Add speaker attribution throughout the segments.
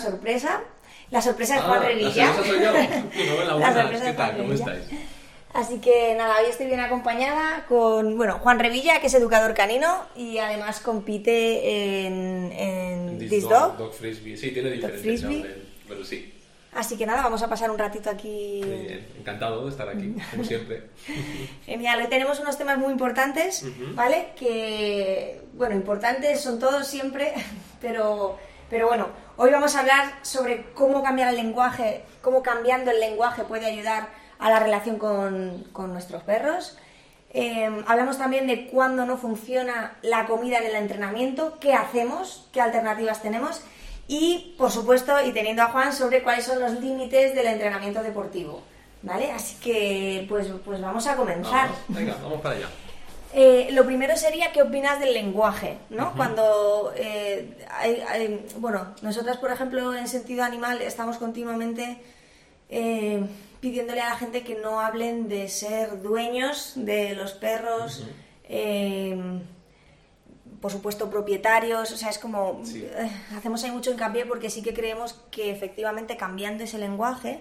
Speaker 1: una sorpresa. La sorpresa de Juan
Speaker 2: Ah,
Speaker 1: Revilla.
Speaker 2: La sorpresa soy yo. Enhorabuena,
Speaker 1: La
Speaker 2: buenas.
Speaker 1: sorpresa
Speaker 2: ¿Qué
Speaker 1: de
Speaker 2: tal?
Speaker 1: Juan
Speaker 2: ¿Cómo estáis?
Speaker 1: Así que nada, hoy estoy bien acompañada con, bueno, Juan Revilla, que es educador canino y además compite en, en
Speaker 2: This dog,
Speaker 1: Dog.
Speaker 2: dog Frisbee. Sí, tiene diferentes nombres, pero sí.
Speaker 1: Así que nada, vamos a pasar un ratito aquí.
Speaker 2: Bien. Encantado de estar aquí, como siempre.
Speaker 1: Genial, hoy tenemos unos temas muy importantes, ¿vale? Que, bueno, importantes son todos siempre, pero, pero bueno, hoy vamos a hablar sobre cómo cambiar el lenguaje, cómo cambiando el lenguaje puede ayudar a la relación con, con nuestros perros. Eh, hablamos también de cuándo no funciona la comida en el entrenamiento, qué hacemos, qué alternativas tenemos y, por supuesto, y teniendo a Juan sobre cuáles son los límites del entrenamiento deportivo. ¿Vale? Así que, pues, pues vamos a comenzar.
Speaker 2: Venga, vamos para allá.
Speaker 1: Eh, lo primero sería qué opinas del lenguaje, ¿no? Cuando, eh, hay- hay- bueno, nosotras, por ejemplo, en sentido animal, estamos continuamente eh, pidiéndole a la gente que no hablen de ser dueños de los perros, eh, por supuesto propietarios, o sea, es como
Speaker 2: Sí.
Speaker 1: eh, hacemos ahí mucho hincapié porque sí que creemos que efectivamente cambiando ese lenguaje,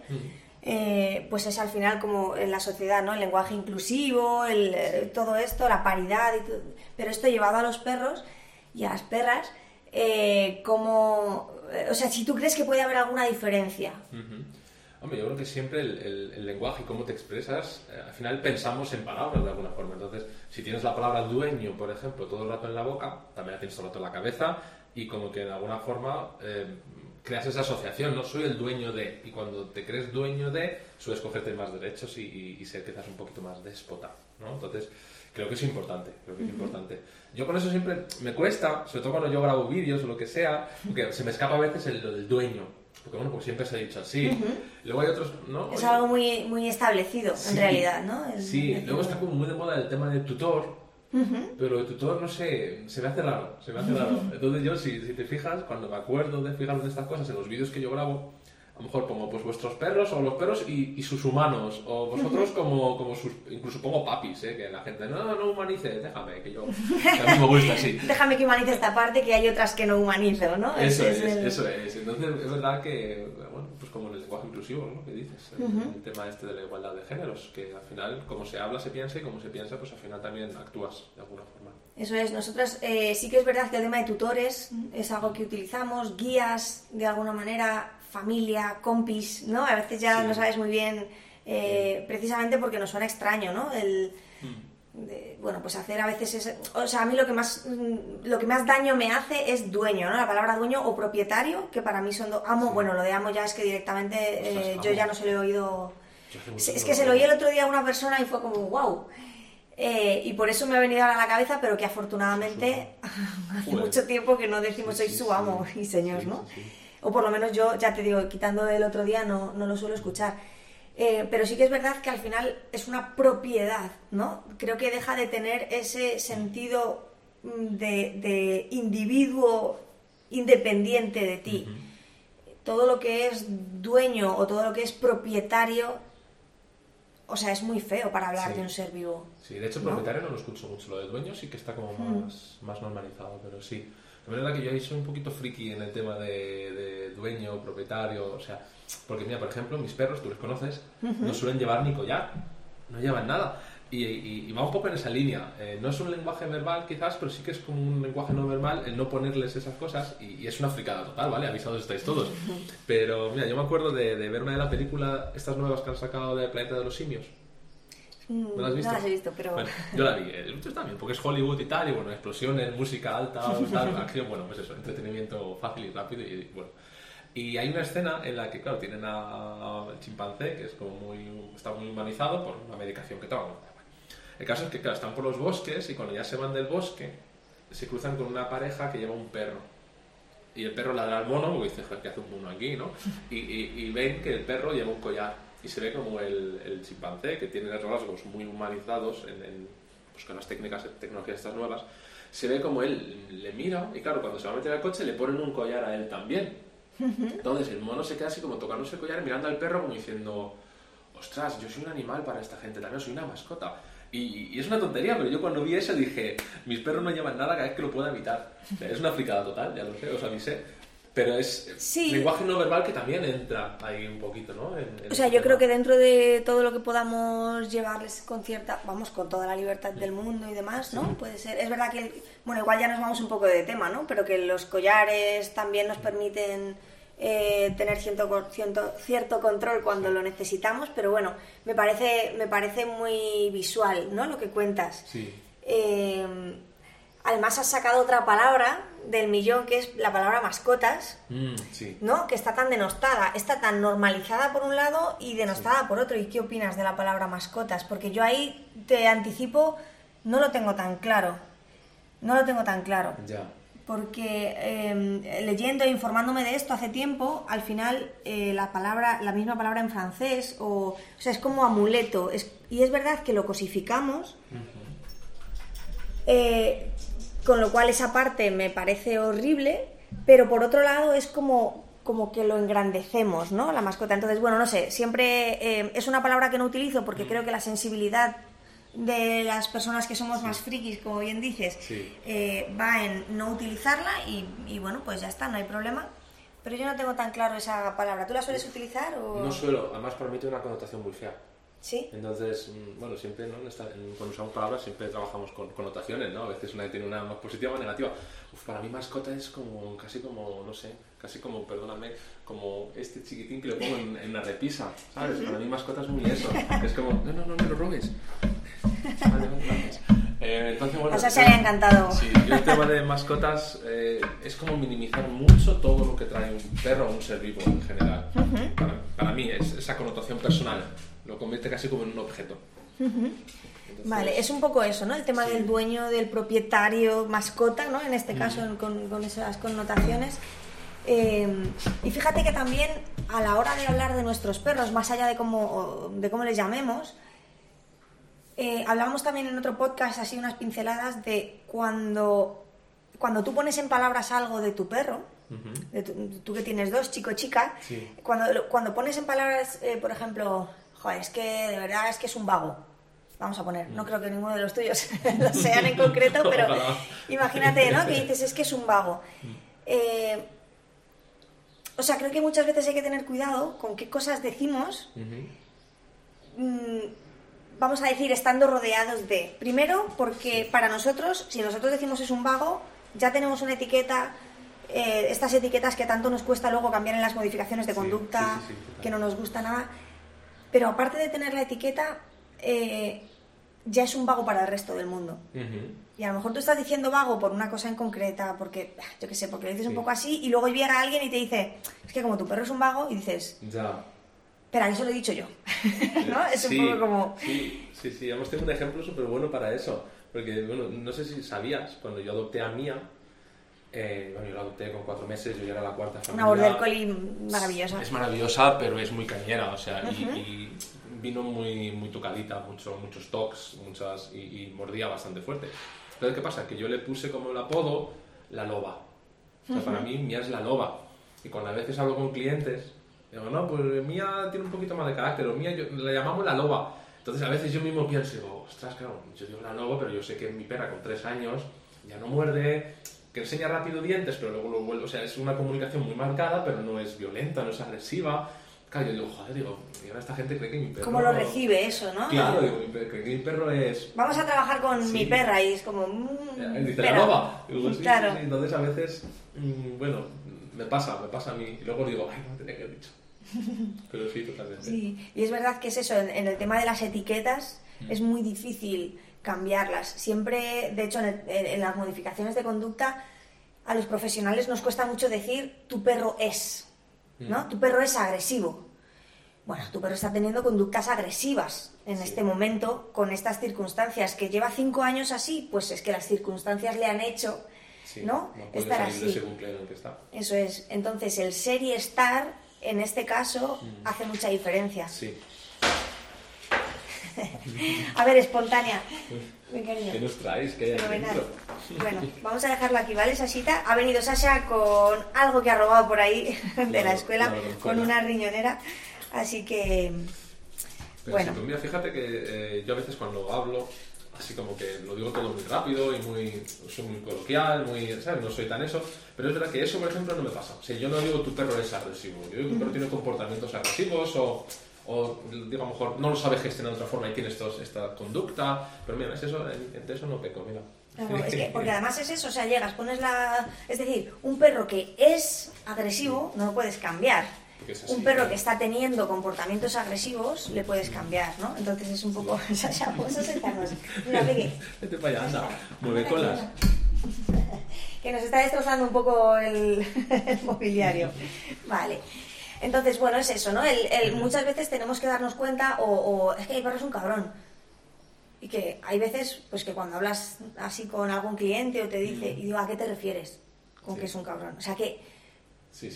Speaker 1: eh, pues es al final como en la sociedad, ¿no? El lenguaje inclusivo, el, eh, todo esto, la paridad, y todo. pero esto llevado a los perros y a las perras, eh, como, eh, o sea, si tú crees que puede haber alguna diferencia.
Speaker 2: Ujú. Hombre, yo creo que siempre el, el- el lenguaje y cómo te expresas, eh, al final pensamos en palabras de alguna forma. Entonces, si tienes la palabra dueño, por ejemplo, todo el rato en la boca, también la tienes todo el rato en la cabeza y como que de alguna forma eh, creas esa asociación, ¿no? Soy el dueño de. Y cuando te crees dueño de, sueles cogerte más derechos y, y- y ser quizás un poquito más déspota, ¿no? Entonces, creo que es importante, creo que es importante. Yo con eso siempre me cuesta, sobre todo cuando yo grabo vídeos o lo que sea, porque se me escapa a veces el, lo del dueño. Porque bueno, pues siempre se ha dicho así. Luego hay otros, ¿no?
Speaker 1: Es
Speaker 2: Oye,
Speaker 1: algo muy, muy establecido,
Speaker 2: Sí.
Speaker 1: en realidad, ¿no? El-
Speaker 2: Sí,
Speaker 1: el-
Speaker 2: luego está como muy de moda el tema del tutor, pero el tutor, no sé, se me hace raro, se me hace raro. Entonces yo, si, si te fijas, cuando me acuerdo de fijarme en estas cosas, en los vídeos que yo grabo, a lo mejor pongo pues vuestros perros o los perros y, y sus humanos, o vosotros como, como sus, incluso pongo papis, ¿eh? que la gente, no, no humanices, déjame, que yo, que a mí me gusta así.
Speaker 1: Déjame que humanice esta parte, que hay otras que no humanizo, ¿no?
Speaker 2: Eso es,
Speaker 1: el-
Speaker 2: eso es. Entonces, es verdad que, bueno, pues como en el lenguaje inclusivo, ¿no? Que dices, el- el tema este de la igualdad de géneros, que al final, como se habla, se piensa, y como se piensa, pues al final también actúas de alguna forma.
Speaker 1: Eso es, nosotras eh, sí que es verdad que el tema de tutores es algo que utilizamos, guías de alguna manera, familia, compis, ¿no? A veces ya
Speaker 2: Sí.
Speaker 1: no sabes muy bien, eh, precisamente porque nos suena extraño, ¿no? El,
Speaker 2: Mm.
Speaker 1: de, bueno, pues hacer a veces es, o sea, a mí lo que más lo que más daño me hace es dueño, ¿no? La palabra dueño o propietario, que para mí son do- amo, bueno, lo de amo ya es que directamente eh, yo ya no se lo he oído es que se lo oí el otro día a una persona y fue como, wow. Eh, y por eso me ha venido ahora a la cabeza, pero que afortunadamente hace mucho tiempo que no decimos soy su amo y señor,
Speaker 2: Sí,
Speaker 1: ¿no? O por lo menos yo, ya te digo, quitando el otro día, no, no lo suelo escuchar. Eh, pero sí que es verdad que al final es una propiedad, ¿no? Creo que deja de tener ese sentido mm, de, de individuo independiente de ti. Todo lo que es dueño o todo lo que es propietario, o sea, es muy feo para hablar
Speaker 2: Sí.
Speaker 1: de un ser vivo.
Speaker 2: Sí, de hecho,
Speaker 1: ¿No?
Speaker 2: propietario no lo escucho mucho. Lo del dueño sí que está como
Speaker 1: Hmm.
Speaker 2: más, más normalizado, pero sí. La verdad que yo soy un poquito friki en el tema de, de dueño, propietario, o sea, porque mira, por ejemplo, mis perros, tú los conoces, no suelen llevar ni collar, no llevan nada. Y, y- y va un poco en esa línea. Eh, no es un lenguaje verbal quizás, pero sí que es como un lenguaje no verbal el no ponerles esas cosas y, y es una fricada total, ¿vale? Avisados estáis todos. Pero mira, yo me acuerdo de, de ver una de la película, estas nuevas que han sacado de Planeta de los Simios.
Speaker 1: Mm,
Speaker 2: ¿No la has visto?
Speaker 1: No las he visto, pero...
Speaker 2: Bueno, yo la vi. El otro también, porque es Hollywood y tal, y bueno, explosiones, música alta, tal, acción, bueno, pues eso, entretenimiento fácil y rápido y bueno. Y hay una escena en la que, claro, tienen a- al chimpancé, que es como muy, está muy humanizado por una medicación que toma. El caso es que, claro, están por los bosques y cuando ya se van del bosque, se cruzan con una pareja que lleva un perro. Y el perro ladra al mono, porque dice, "Joder, ¿qué hace un mono aquí, no? Y, y- y ven que el perro lleva un collar. Y se ve como el, el chimpancé, que tiene rasgos muy humanizados en, en, pues con las técnicas, tecnologías estas nuevas, se ve como él le mira y claro, cuando se va a meter al coche le ponen un collar a él también. Entonces el mono se queda así como tocándose el collar mirando al perro como diciendo, ostras, yo soy un animal para esta gente, también soy una mascota. Y, y es una tontería, pero yo cuando vi eso dije, mis perros no llevan nada cada vez que lo pueda evitar. Es una fricada total, ya lo sé, os avisé. Pero es
Speaker 1: Sí.
Speaker 2: lenguaje no verbal que también entra ahí un poquito, ¿no? En- en
Speaker 1: O sea, yo creo que dentro de todo lo que podamos llevarles con cierta, vamos, con toda la libertad del mundo y demás, ¿no? Puede ser. Es verdad que, bueno, igual ya nos vamos un poco de tema, ¿no? Pero que los collares también nos permiten eh, tener cierto, cierto, cierto control cuando lo necesitamos, pero bueno, me parece, me parece muy visual, ¿no? Lo que cuentas.
Speaker 2: Sí.
Speaker 1: Eh, además has sacado otra palabra del millón, que es la palabra mascotas.
Speaker 2: Mm, sí.
Speaker 1: ¿no? Que está tan denostada, está tan normalizada por un lado y denostada por otro. ¿Y qué opinas de la palabra mascotas? Porque yo ahí te anticipo, no lo tengo tan claro. No lo tengo tan claro.
Speaker 2: Ya.
Speaker 1: Porque eh, leyendo e informándome de esto hace tiempo, al final eh, la palabra, la misma palabra en francés, o, o sea, es como amuleto. Es, y es verdad que lo cosificamos, eh, con lo cual esa parte me parece horrible, pero por otro lado es como, como que lo engrandecemos, ¿no? La mascota. Entonces, bueno, no sé, siempre eh, es una palabra que no utilizo porque creo que la sensibilidad de las personas que somos más frikis, como bien dices,
Speaker 2: Sí.
Speaker 1: eh, va en no utilizarla y, y bueno, pues ya está, no hay problema. Pero yo no tengo tan claro esa palabra. ¿Tú la sueles utilizar o...?
Speaker 2: No suelo, además para mí tiene una connotación muy fea.
Speaker 1: ¿Sí?
Speaker 2: Entonces, mm, bueno, siempre ¿no? Cuando usamos palabras siempre trabajamos con connotaciones, ¿no? A veces una tiene una más positiva o más negativa. Uf, para mí mascota es como, casi como, no sé, casi como, perdóname, como este chiquitín que le pongo en, en la repisa, ¿sabes? Para mí mascota es muy eso. Es como, no, no, no me lo robes. Vale, gracias. Eh, entonces, bueno,
Speaker 1: O sea, se le ha encantado.
Speaker 2: Sí, yo el tema de mascotas eh, es como minimizar mucho todo lo que trae un perro o un ser vivo en general. para, para mí es esa connotación personal. Lo convierte casi como en un objeto. Entonces,
Speaker 1: Vale, es un poco eso, ¿no? El tema
Speaker 2: Sí.
Speaker 1: del dueño, del propietario, mascota, ¿no? En este caso, con, con esas connotaciones. Eh, y fíjate que también a la hora de hablar de nuestros perros, más allá de cómo, de cómo les llamemos, eh, hablábamos también en otro podcast, así unas pinceladas, de cuando, cuando tú pones en palabras algo de tu perro,
Speaker 2: Ujú.
Speaker 1: de tu- tú que tienes dos, chico chica,
Speaker 2: Sí.
Speaker 1: cuando, cuando pones en palabras, eh, por ejemplo, joder, es que de verdad es que es un vago. Vamos a poner, no creo que ninguno de los tuyos lo sean en concreto, pero imagínate, ¿no? Que dices, es que es un vago. Eh, o sea, creo que muchas veces hay que tener cuidado con qué cosas decimos mm, vamos a decir, estando rodeados de. Primero, porque para nosotros, si nosotros decimos es un vago, ya tenemos una etiqueta, eh, estas etiquetas que tanto nos cuesta luego cambiar en las modificaciones de
Speaker 2: Sí,
Speaker 1: conducta,
Speaker 2: sí, sí,
Speaker 1: que no nos gusta nada. Pero aparte de tener la etiqueta, eh, ya es un vago para el resto del mundo.
Speaker 2: Ujú.
Speaker 1: Y a lo mejor tú estás diciendo vago por una cosa en concreta, porque, yo qué sé, porque lo dices un
Speaker 2: Sí.
Speaker 1: poco así, y luego llega alguien y te dice, es que como tu perro es un vago, y dices,
Speaker 2: Ya.
Speaker 1: espera, eso lo he dicho yo. ¿No? Es
Speaker 2: Sí,
Speaker 1: un poco como...
Speaker 2: Sí, sí, sí. Hemos tenido un ejemplo súper bueno para eso. Porque, bueno, no sé si sabías, cuando yo adopté a Mía, eh, bueno, yo la adopté con cuatro meses, yo ya era la cuarta familia.
Speaker 1: Una border collie maravillosa.
Speaker 2: Es maravillosa, pero es muy cañera, o sea, y, y vino muy, muy tocadita, mucho, muchos tocs, muchas, y, y mordía bastante fuerte. Entonces, ¿qué pasa? Que yo le puse como el apodo la loba. O sea, para mí Mía es la loba. Y cuando a veces hablo con clientes, digo, no, pues Mía tiene un poquito más de carácter, o Mía yo- la llamamos la loba. Entonces a veces yo mismo pienso, digo, ostras, claro, yo digo la loba, pero yo sé que mi perra con tres años ya no muerde, que enseña rápido dientes, pero luego lo vuelve, o sea, es una comunicación muy marcada, pero no es violenta, no es agresiva. Claro, yo digo, joder, digo, y ahora esta gente cree que mi perro...
Speaker 1: ¿Cómo lo recibe eso, no?
Speaker 2: Claro, digo, mi cree que mi perro es...
Speaker 1: Vamos a trabajar con
Speaker 2: Sí.
Speaker 1: mi perra y es como... mm,
Speaker 2: Eh, Dice la loba. Digo, sí,
Speaker 1: claro.
Speaker 2: sí. Entonces a veces, mm, bueno, me pasa, me pasa a mí. Y luego digo, ay, no tenía que haber dicho. Pero sí, totalmente.
Speaker 1: Sí, y es verdad que es eso, en, en el tema de las etiquetas
Speaker 2: Mm.
Speaker 1: es muy difícil cambiarlas. Siempre, de hecho, en, el- en- las modificaciones de conducta, a los profesionales nos cuesta mucho decir tu perro es, ¿no?
Speaker 2: Mm.
Speaker 1: Tu perro es agresivo. Bueno, tu perro está teniendo conductas agresivas en
Speaker 2: Sí.
Speaker 1: este momento, con estas circunstancias. Que lleva cinco años así, pues es que las circunstancias le han hecho,
Speaker 2: Sí,
Speaker 1: ¿no? Estar así.
Speaker 2: que está.
Speaker 1: Eso es. Entonces, el ser y estar, en este caso, hace mucha diferencia.
Speaker 2: Mm. Sí.
Speaker 1: A ver, espontánea.
Speaker 2: ¿Qué nos traéis? ¿Qué?
Speaker 1: Bueno, vamos a dejarlo aquí, ¿vale, Sasita? Ha venido Sasha con algo que ha robado por ahí de la
Speaker 2: Claro,
Speaker 1: escuela,
Speaker 2: claro,
Speaker 1: con una riñonera. Así que,
Speaker 2: Pero
Speaker 1: bueno,
Speaker 2: pues mira, fíjate que eh, yo a veces cuando hablo así como que lo digo todo muy rápido y muy, soy muy coloquial, muy, ¿sabes? No soy tan eso, pero es verdad que eso, por ejemplo, no me pasa. O sea, yo no digo tu perro es agresivo, yo digo tu perro tiene comportamientos agresivos o, o digo, a lo mejor no lo sabe gestionar de otra forma y tiene estos, esta conducta, pero mira, es eso, de eso no peco, mira.
Speaker 1: es que, porque además es eso, o sea, llegas, pones la... Es decir, un perro que es agresivo no lo puedes cambiar un perro que está teniendo comportamientos agresivos le puedes cambiar, ¿no? Entonces es un poco... Sasha, vamos a sentarnos. Mira,
Speaker 2: Vete para allá, anda. Mueve colas.
Speaker 1: Que nos está destrozando un poco el, mobiliario. Vale. Entonces, bueno, es eso, ¿no? El, muchas veces tenemos que darnos cuenta, o, es que el perro es un cabrón. Y que hay veces, pues que cuando hablas así con algún cliente o te dice, y digo, ¿a qué te refieres con que es un cabrón? O sea, que,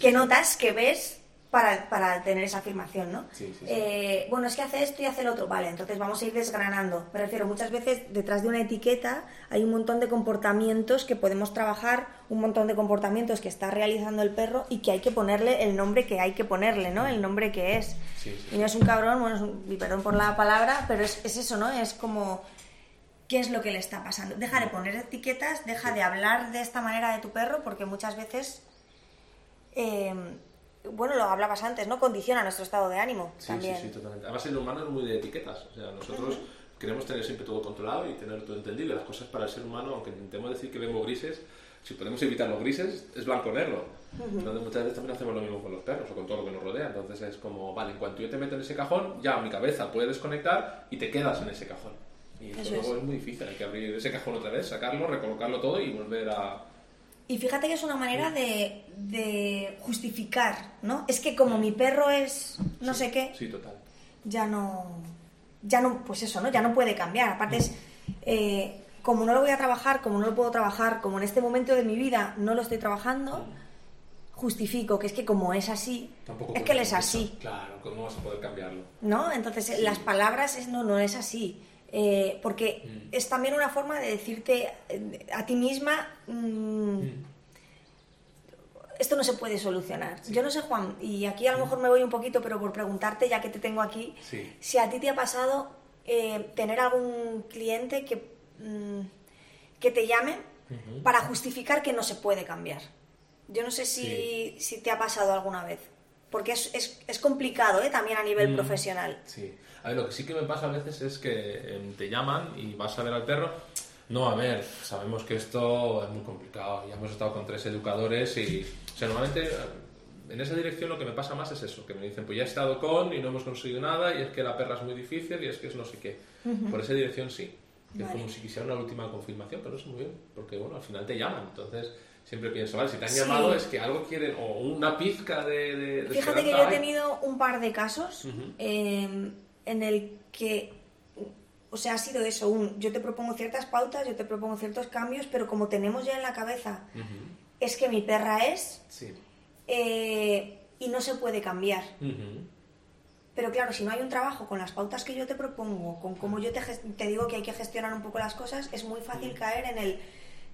Speaker 1: que notas, que ves para, para tener esa afirmación, ¿no?
Speaker 2: Sí, sí,
Speaker 1: eh, bueno, es que hace esto y hace lo otro. Vale, entonces vamos a ir desgranando. Me refiero, muchas veces detrás de una etiqueta hay un montón de comportamientos que podemos trabajar, un montón de comportamientos que está realizando el perro y que hay que ponerle el nombre que hay que ponerle, ¿no? El nombre que es. Y no es un cabrón, bueno, y perdón por la palabra, pero es, es eso, ¿no? Es como qué es lo que le está pasando. Deja de poner etiquetas, deja de hablar de esta manera de tu perro, porque muchas veces eh, bueno, lo hablabas antes, ¿no? Condiciona nuestro estado de ánimo
Speaker 2: sí,
Speaker 1: también.
Speaker 2: Sí, sí, totalmente. Además, el humano es muy de etiquetas. O sea, nosotros queremos tener siempre todo controlado y tener todo entendido. Las cosas para el ser humano, aunque intentemos decir que vemos grises, si podemos evitar los grises, es blanco o negro. Entonces, muchas veces también hacemos lo mismo con los perros o con todo lo que nos rodea. Entonces, es como, vale, en cuanto yo te meto en ese cajón, ya mi cabeza puede desconectar y te quedas en ese cajón. Y eso, luego es muy difícil. Hay que abrir ese cajón otra vez, sacarlo, recolocarlo todo y volver a
Speaker 1: y fíjate que es una manera de, justificar, ¿no? Es que como mi perro es no sé qué,
Speaker 2: sí, total.
Speaker 1: ya no, ya no, pues eso, ¿no? Ya no puede cambiar. Aparte es, eh, como no lo voy a trabajar, como no lo puedo trabajar, como en este momento de mi vida no lo estoy trabajando, justifico que es que como es así, es que él es así.
Speaker 2: Claro, ¿cómo vas a poder cambiarlo?
Speaker 1: ¿No? Entonces las palabras es no, no es así. Eh, porque mm. es también una forma de decirte eh, a ti misma, mm, mm. esto no se puede solucionar. Yo no sé, Juan, y aquí a lo mejor me voy un poquito, pero por preguntarte, ya que te tengo aquí, si a ti te ha pasado eh, tener algún cliente que, que te llame para justificar que no se puede cambiar. Yo no sé si, si te ha pasado alguna vez, porque es, es, es complicado también a nivel profesional.
Speaker 2: Sí. A ver, lo que sí que me pasa a veces es que em, te llaman y vas a ver al perro. No, a ver, sabemos que esto es muy complicado. Ya hemos estado con tres educadores y, o sea, normalmente en esa dirección lo que me pasa más es eso, que me dicen, pues ya he estado con y no hemos conseguido nada y es que la perra es muy difícil y es que es no sé qué. Por esa dirección sí. Es como si quisiera una última confirmación, pero no es muy bien, porque bueno, al final te llaman. Entonces, siempre pienso, vale, si te han llamado es que algo quieren, o una pizca de...
Speaker 1: Fíjate que yo he tenido un par de casos en el que, o sea, ha sido eso, un, yo te propongo ciertas pautas, yo te propongo ciertos cambios, pero como tenemos ya en la cabeza, es que mi perra es, eh, y no se puede cambiar. Pero claro, si no hay un trabajo con las pautas que yo te propongo, con cómo yo te, te digo que hay que gestionar un poco las cosas, es muy fácil caer en el,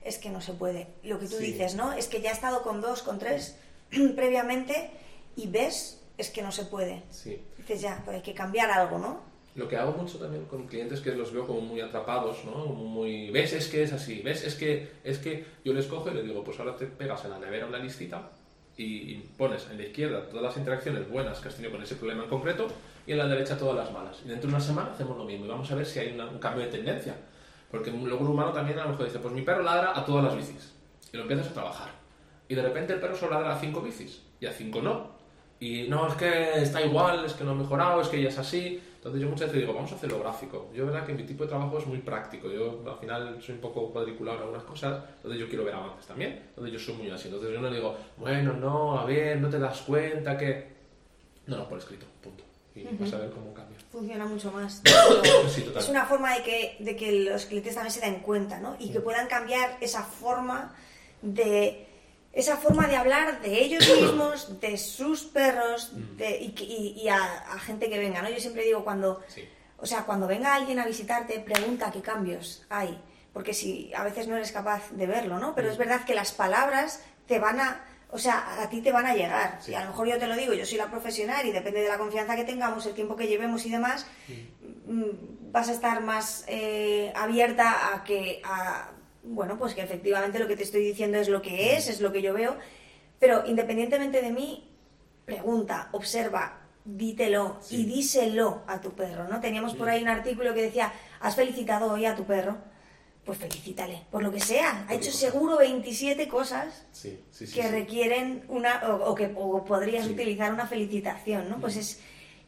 Speaker 1: es que no se puede. Lo que tú dices, ¿no? Es que ya he estado con dos, con tres previamente y ves es que no se puede.
Speaker 2: Sí.
Speaker 1: Dices, ya, pues hay que cambiar algo, ¿no?
Speaker 2: Lo que hago mucho también con clientes que los veo como muy atrapados, ¿no? muy, ves, es que es así, ves, es que, es que yo les cojo y les digo, pues ahora te pegas en la nevera una listita y, pones en la izquierda todas las interacciones buenas que has tenido con ese problema en concreto y en la derecha todas las malas. Y dentro de una semana hacemos lo mismo y vamos a ver si hay un cambio de tendencia. Porque luego el humano también a lo mejor dice, pues mi perro ladra a todas las bicis. Y lo empiezas a trabajar. Y de repente el perro solo ladra a cinco bicis y a cinco no. Y no, es que está igual, es que no ha mejorado, es que ya es así. Entonces yo muchas veces digo, vamos a hacerlo gráfico. Yo verdad que mi tipo de trabajo es muy práctico. Yo al final soy un poco cuadriculado en algunas cosas, entonces yo quiero ver avances también. Entonces yo soy muy así. Entonces yo no digo, bueno, no, a ver, no te das cuenta que... No, no, por escrito, punto. Y vas a ver cómo cambia.
Speaker 1: Funciona mucho más. es una forma de que, de que los clientes también se den cuenta, ¿no? Y que puedan cambiar esa forma de esa forma de hablar de ellos mismos, de sus perros mm. y, a, gente que venga, ¿no? Yo siempre digo cuando, o sea, cuando venga alguien a visitarte, pregunta qué cambios hay, porque si a veces no eres capaz de verlo, ¿no? Pero es verdad que las palabras te van a, o sea, a ti te van a llegar. Y a lo mejor yo te lo digo, yo soy la profesional y depende de la confianza que tengamos, el tiempo que llevemos y demás, mm vas a estar más eh, abierta a que, a, bueno, pues que efectivamente lo que te estoy diciendo es lo que es, es lo que yo veo, pero independientemente de mí, pregunta, observa, dítelo y díselo a tu perro, ¿no? Teníamos por ahí un artículo que decía, ¿has felicitado hoy a tu perro? Pues felicítale, por lo que sea. Ha hecho seguro 27 cosas que requieren una, o, que podrías utilizar una felicitación, ¿no? Pues es,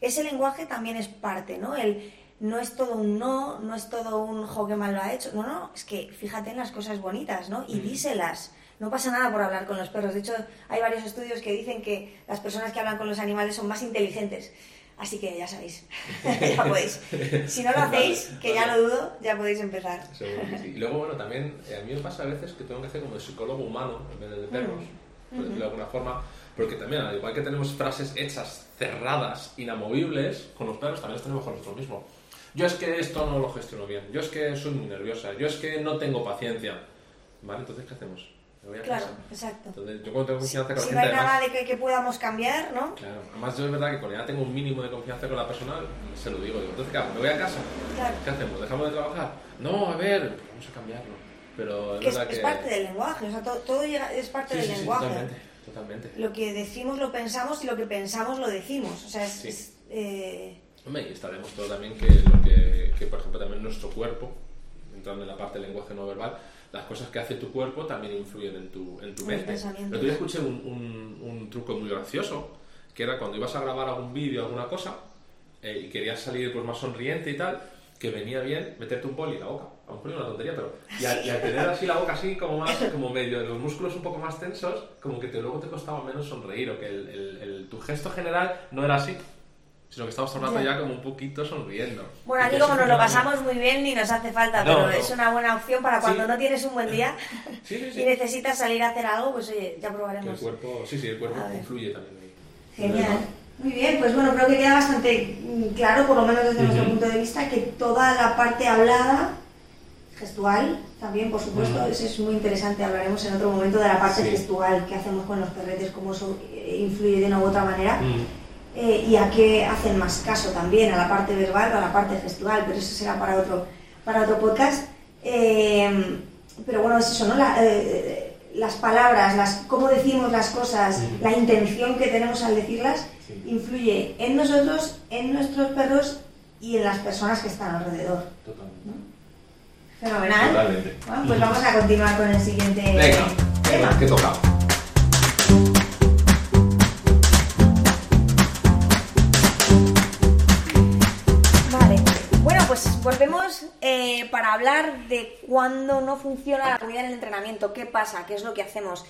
Speaker 1: ese lenguaje también es parte, ¿no? El, no es todo un no, no es todo un jo que mal lo ha hecho. No, no, es que fíjate en las cosas bonitas, ¿no? Y díselas. No pasa nada por hablar con los perros. De hecho, hay varios estudios que dicen que las personas que hablan con los animales son más inteligentes. Así que ya sabéis, ya podéis. Si no lo hacéis, que ya lo dudo, ya podéis empezar.
Speaker 2: Y luego, bueno, también eh, a mí me pasa a veces que tengo que hacer como de psicólogo humano en vez de perros, mm. por decirlo de alguna forma, porque también, al igual que tenemos frases hechas, cerradas, inamovibles, con los perros también las tenemos con nosotros mismos. Yo es que esto no lo gestiono bien, yo es que soy muy nerviosa, yo es que no tengo paciencia. ¿Vale? Entonces, ¿qué hacemos?
Speaker 1: Claro, exacto.
Speaker 2: Entonces, yo cuando tengo confianza con la
Speaker 1: si no hay nada de que, podamos cambiar, ¿no?
Speaker 2: Claro, además yo es verdad que cuando ya tengo un mínimo de confianza con la persona, se lo digo. digo entonces, ¿qué hago? ¿Me voy a casa? Claro. ¿Qué hacemos? ¿Dejamos de trabajar? No, a ver, vamos a cambiarlo. Pero es,
Speaker 1: es, parte del lenguaje, o sea, todo, es parte del lenguaje.
Speaker 2: Totalmente, totalmente.
Speaker 1: Lo que decimos lo pensamos y lo que pensamos lo decimos. O sea, es. Eh...
Speaker 2: Hombre, y estaremos todo también que, lo que, que, por ejemplo, también nuestro cuerpo, entrando en la parte del lenguaje no verbal, las cosas que hace tu cuerpo también influyen en tu, en tu mente. Pero tú escuché un, un, truco muy gracioso, que era cuando ibas a grabar algún vídeo, alguna cosa, eh, y querías salir pues, más sonriente y tal, que venía bien meterte un poli en la boca. A lo mejor es una tontería, pero... Y al, tener así la boca así, como más, como medio, los músculos un poco más tensos, como que te, luego te costaba menos sonreír, o que el, el, tu gesto general no era así, sino que estamos tornando ya como un poquito sonriendo.
Speaker 1: Bueno, aquí como nos lo pasamos muy bien ni nos hace falta, pero es una buena opción para cuando no tienes un buen día y necesitas salir a hacer algo, pues oye, ya probaremos.
Speaker 2: el cuerpo, sí, sí, el cuerpo influye también ahí.
Speaker 1: Genial. Muy bien, pues bueno, creo que queda bastante claro, por lo menos desde nuestro punto de vista, que toda la parte hablada, gestual, también, por supuesto, eso es muy interesante, hablaremos en otro momento de la parte gestual, qué hacemos con los perretes, cómo eso influye de una u otra manera. Eh, y a qué hacen más caso también, a la parte verbal o a la parte gestual, pero eso será para otro, para otro podcast. Eh, pero bueno, es eso, ¿no? Eh, las palabras, las, cómo decimos las cosas, la intención que tenemos al decirlas, influye en nosotros, en nuestros perros y en las personas que están alrededor. Totalmente. Fenomenal. Bueno, pues vamos a continuar con el siguiente tema.
Speaker 2: ¿Qué toca?
Speaker 1: Volvemos eh, para hablar de cuándo no funciona la comida en el entrenamiento, qué pasa, qué es lo que hacemos.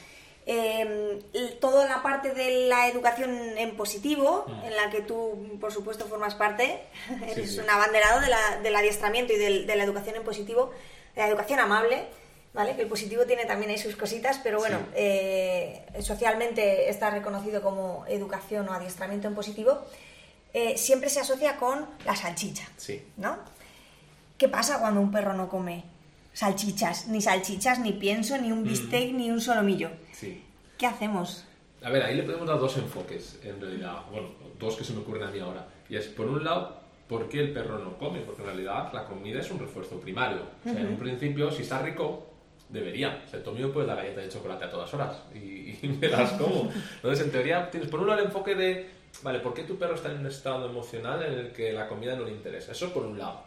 Speaker 1: Eh, toda la parte de la educación en positivo, mm. en la que tú, por supuesto, formas parte, eres un abanderado del adiestramiento y de la educación en positivo, de la educación amable, ¿vale? Que el positivo tiene también ahí sus cositas, pero bueno, eh, socialmente está reconocido como educación o adiestramiento en positivo. Eh, siempre se asocia con la salchicha. ¿no? ¿Qué pasa cuando un perro no come salchichas? Ni salchichas, ni pienso, ni un bistec, mm. ni un solomillo. Sí. ¿Qué hacemos?
Speaker 2: A ver, ahí le podemos dar dos enfoques, en realidad. Bueno, dos que se me ocurren a mí ahora. Y es, por un lado, ¿por qué el perro no come? Porque en realidad la comida es un refuerzo primario. O sea, en un principio, si está rico, debería. O sea, tú mío puedes dar galleta de chocolate a todas horas y, me las como. Entonces, en teoría, tienes por un lado el enfoque de, vale, ¿por qué tu perro está en un estado emocional en el que la comida no le interesa? Eso por un lado.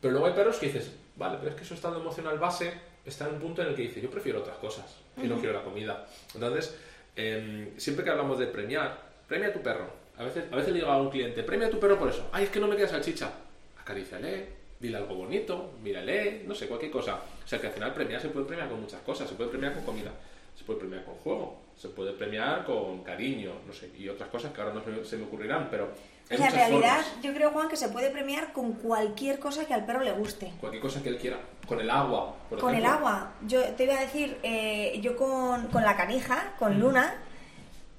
Speaker 2: Pero luego hay perros que dices, vale, pero es que su estado emocional base está en un punto en el que dice, yo prefiero otras cosas y no quiero la comida. Entonces, em, siempre que hablamos de premiar, premia a tu perro. A veces, a veces le digo a un cliente, premia a tu perro por eso. Ay, es que no me queda salchicha. Acaríciale, dile algo bonito, mírale, no sé, cualquier cosa. O sea que al final premiar se puede premiar con muchas cosas. Se puede premiar con comida, se puede premiar con juego, se puede premiar con cariño, no sé, y otras cosas que ahora no se me ocurrirán, pero
Speaker 1: en realidad yo creo, Juan, que se puede premiar con cualquier cosa que al perro le guste.
Speaker 2: Cualquier cosa que él quiera. Con el agua, por
Speaker 1: Con el agua. Yo te iba a decir, eh, yo con, la canija, con Luna,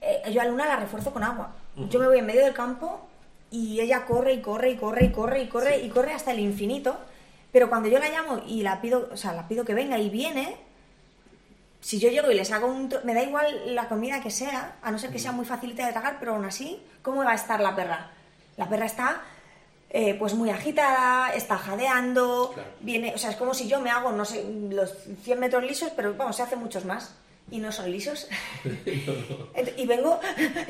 Speaker 1: eh, yo a Luna la refuerzo con agua. Yo me voy en medio del campo y ella corre y corre y corre y corre y corre y corre hasta el infinito. Pero cuando yo la llamo y la pido, o sea, la pido que venga y viene, si yo llego y les hago un... Me da igual la comida que sea, a no ser que sea muy facilita de tragar, pero aún así, ¿cómo va a estar la perra? La perra está eh, pues muy agitada, está jadeando,
Speaker 2: Claro.
Speaker 1: viene, o sea, es como si yo me hago, no sé, los 100 metros lisos, pero vamos, se hace muchos más y no son lisos. Y vengo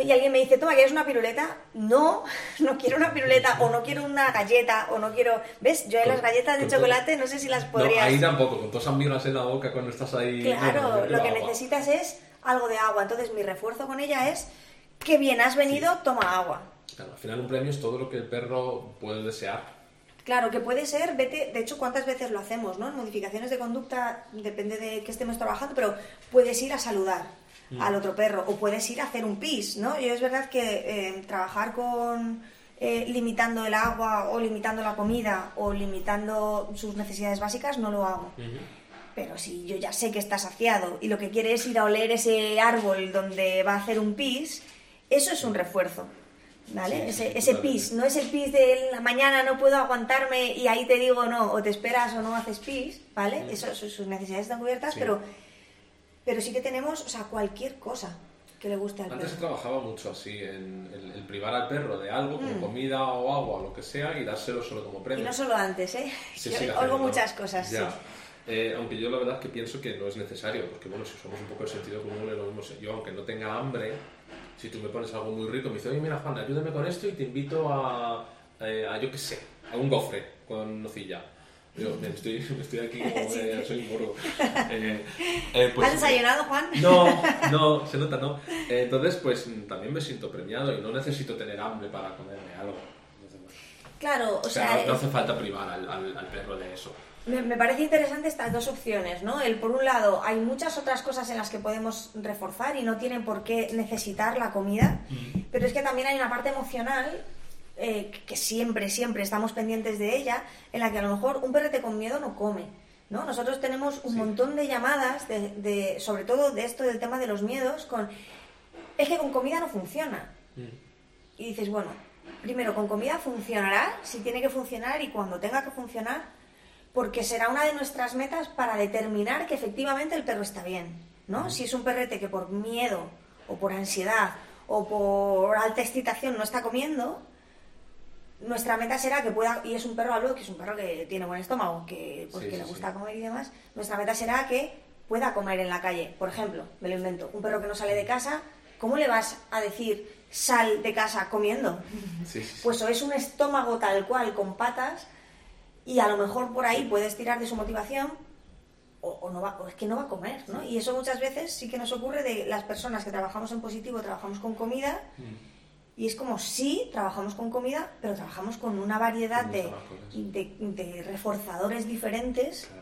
Speaker 1: y alguien me dice, toma, ¿quieres una piruleta? No, no quiero una piruleta, o no quiero una galleta, o no quiero... ¿Ves? Yo en las galletas de
Speaker 2: todo-
Speaker 1: chocolate no sé si las
Speaker 2: No,
Speaker 1: podrías...
Speaker 2: ahí tampoco, con todas migas en la boca cuando estás ahí.
Speaker 1: Claro, lo que
Speaker 2: agua.
Speaker 1: necesitas es algo de agua. Entonces mi refuerzo con ella es, qué bien has venido, toma agua.
Speaker 2: Claro, al final un premio es todo lo que el perro puede desear.
Speaker 1: Claro, que puede ser, vete, de hecho, cuántas veces lo hacemos, ¿no? En modificaciones de conducta, depende de qué estemos trabajando, pero puedes ir a saludar
Speaker 2: Mm.
Speaker 1: al otro perro o puedes ir a hacer un pis, ¿no? Yo es verdad que eh, trabajar con eh, limitando el agua o limitando la comida o limitando sus necesidades básicas no lo hago. Pero si yo ya sé que está saciado y lo que quiere es ir a oler ese árbol donde va a hacer un pis, eso es un refuerzo. ¿Vale?
Speaker 2: Sí, sí,
Speaker 1: ese ese pis, no es el pis de la mañana no puedo aguantarme y ahí te digo no, o te esperas o no haces pis, ¿vale? Eso, sus necesidades están cubiertas,
Speaker 2: Sí.
Speaker 1: pero, pero sí que tenemos, o sea, cualquier cosa que le guste al
Speaker 2: Antes se trabajaba mucho así, en el, el privar al perro de algo, como
Speaker 1: Mm.
Speaker 2: comida o agua o lo que sea, y dárselo solo como
Speaker 1: Y
Speaker 2: premio.
Speaker 1: no solo antes, ¿eh?
Speaker 2: Sí,
Speaker 1: Yo
Speaker 2: sigue
Speaker 1: oigo muchas cosas,
Speaker 2: Ya.
Speaker 1: sí.
Speaker 2: Eh, aunque yo la verdad es que pienso que no es necesario, porque bueno, si usamos un poco el sentido común, Yo, aunque no tenga hambre, si tú me pones algo muy rico, me dices, oye, mira, Juan, ayúdame con esto y te invito a, eh, a yo qué sé, a un gofre con nocilla. Yo me estoy, me estoy aquí como, eh, soy un gordo. Eh, eh, pues-
Speaker 1: ¿Has desayunado, Juan?
Speaker 2: no, no, se nota, no. Entonces, pues también me siento premiado y no necesito tener hambre para comerme algo.
Speaker 1: Claro, o
Speaker 2: O sea,
Speaker 1: sea,
Speaker 2: no, hace falta privar al, al- al perro de eso.
Speaker 1: Me, me parece interesante estas dos opciones, ¿no? El por un lado, hay muchas otras cosas en las que podemos reforzar y no tienen por qué necesitar la comida, pero es que también hay una parte emocional eh, que siempre, siempre estamos pendientes de ella, en la que a lo mejor un perrete con miedo no come. ¿no? Nosotros tenemos un
Speaker 2: Sí.
Speaker 1: montón de llamadas, de, de- sobre todo de esto del tema de los miedos, con es que con comida no funciona. Y dices, bueno, primero, con comida funcionará si tiene que funcionar y cuando tenga que funcionar, porque será una de nuestras metas para determinar que efectivamente el perro está bien, ¿no? Si es un perrete que por miedo o por ansiedad o por alta excitación no está comiendo, nuestra meta será que pueda, y es un perro hablo que es un perro que tiene buen estómago, que
Speaker 2: Sí, sí,
Speaker 1: le
Speaker 2: sí.
Speaker 1: gusta comer y demás, nuestra meta será que pueda comer en la calle. Por ejemplo, me lo invento, un perro que no sale de casa, ¿cómo le vas a decir sal de casa comiendo? Pues o es un estómago tal cual con patas y a lo mejor por ahí puedes tirar de su motivación o, o no va, o es que no va a comer, ¿no? Y eso muchas veces sí que nos ocurre de las personas que trabajamos en positivo, trabajamos con comida
Speaker 2: Mm.
Speaker 1: y es como sí, trabajamos con comida, pero trabajamos con una variedad de, de, de reforzadores diferentes
Speaker 2: Claro,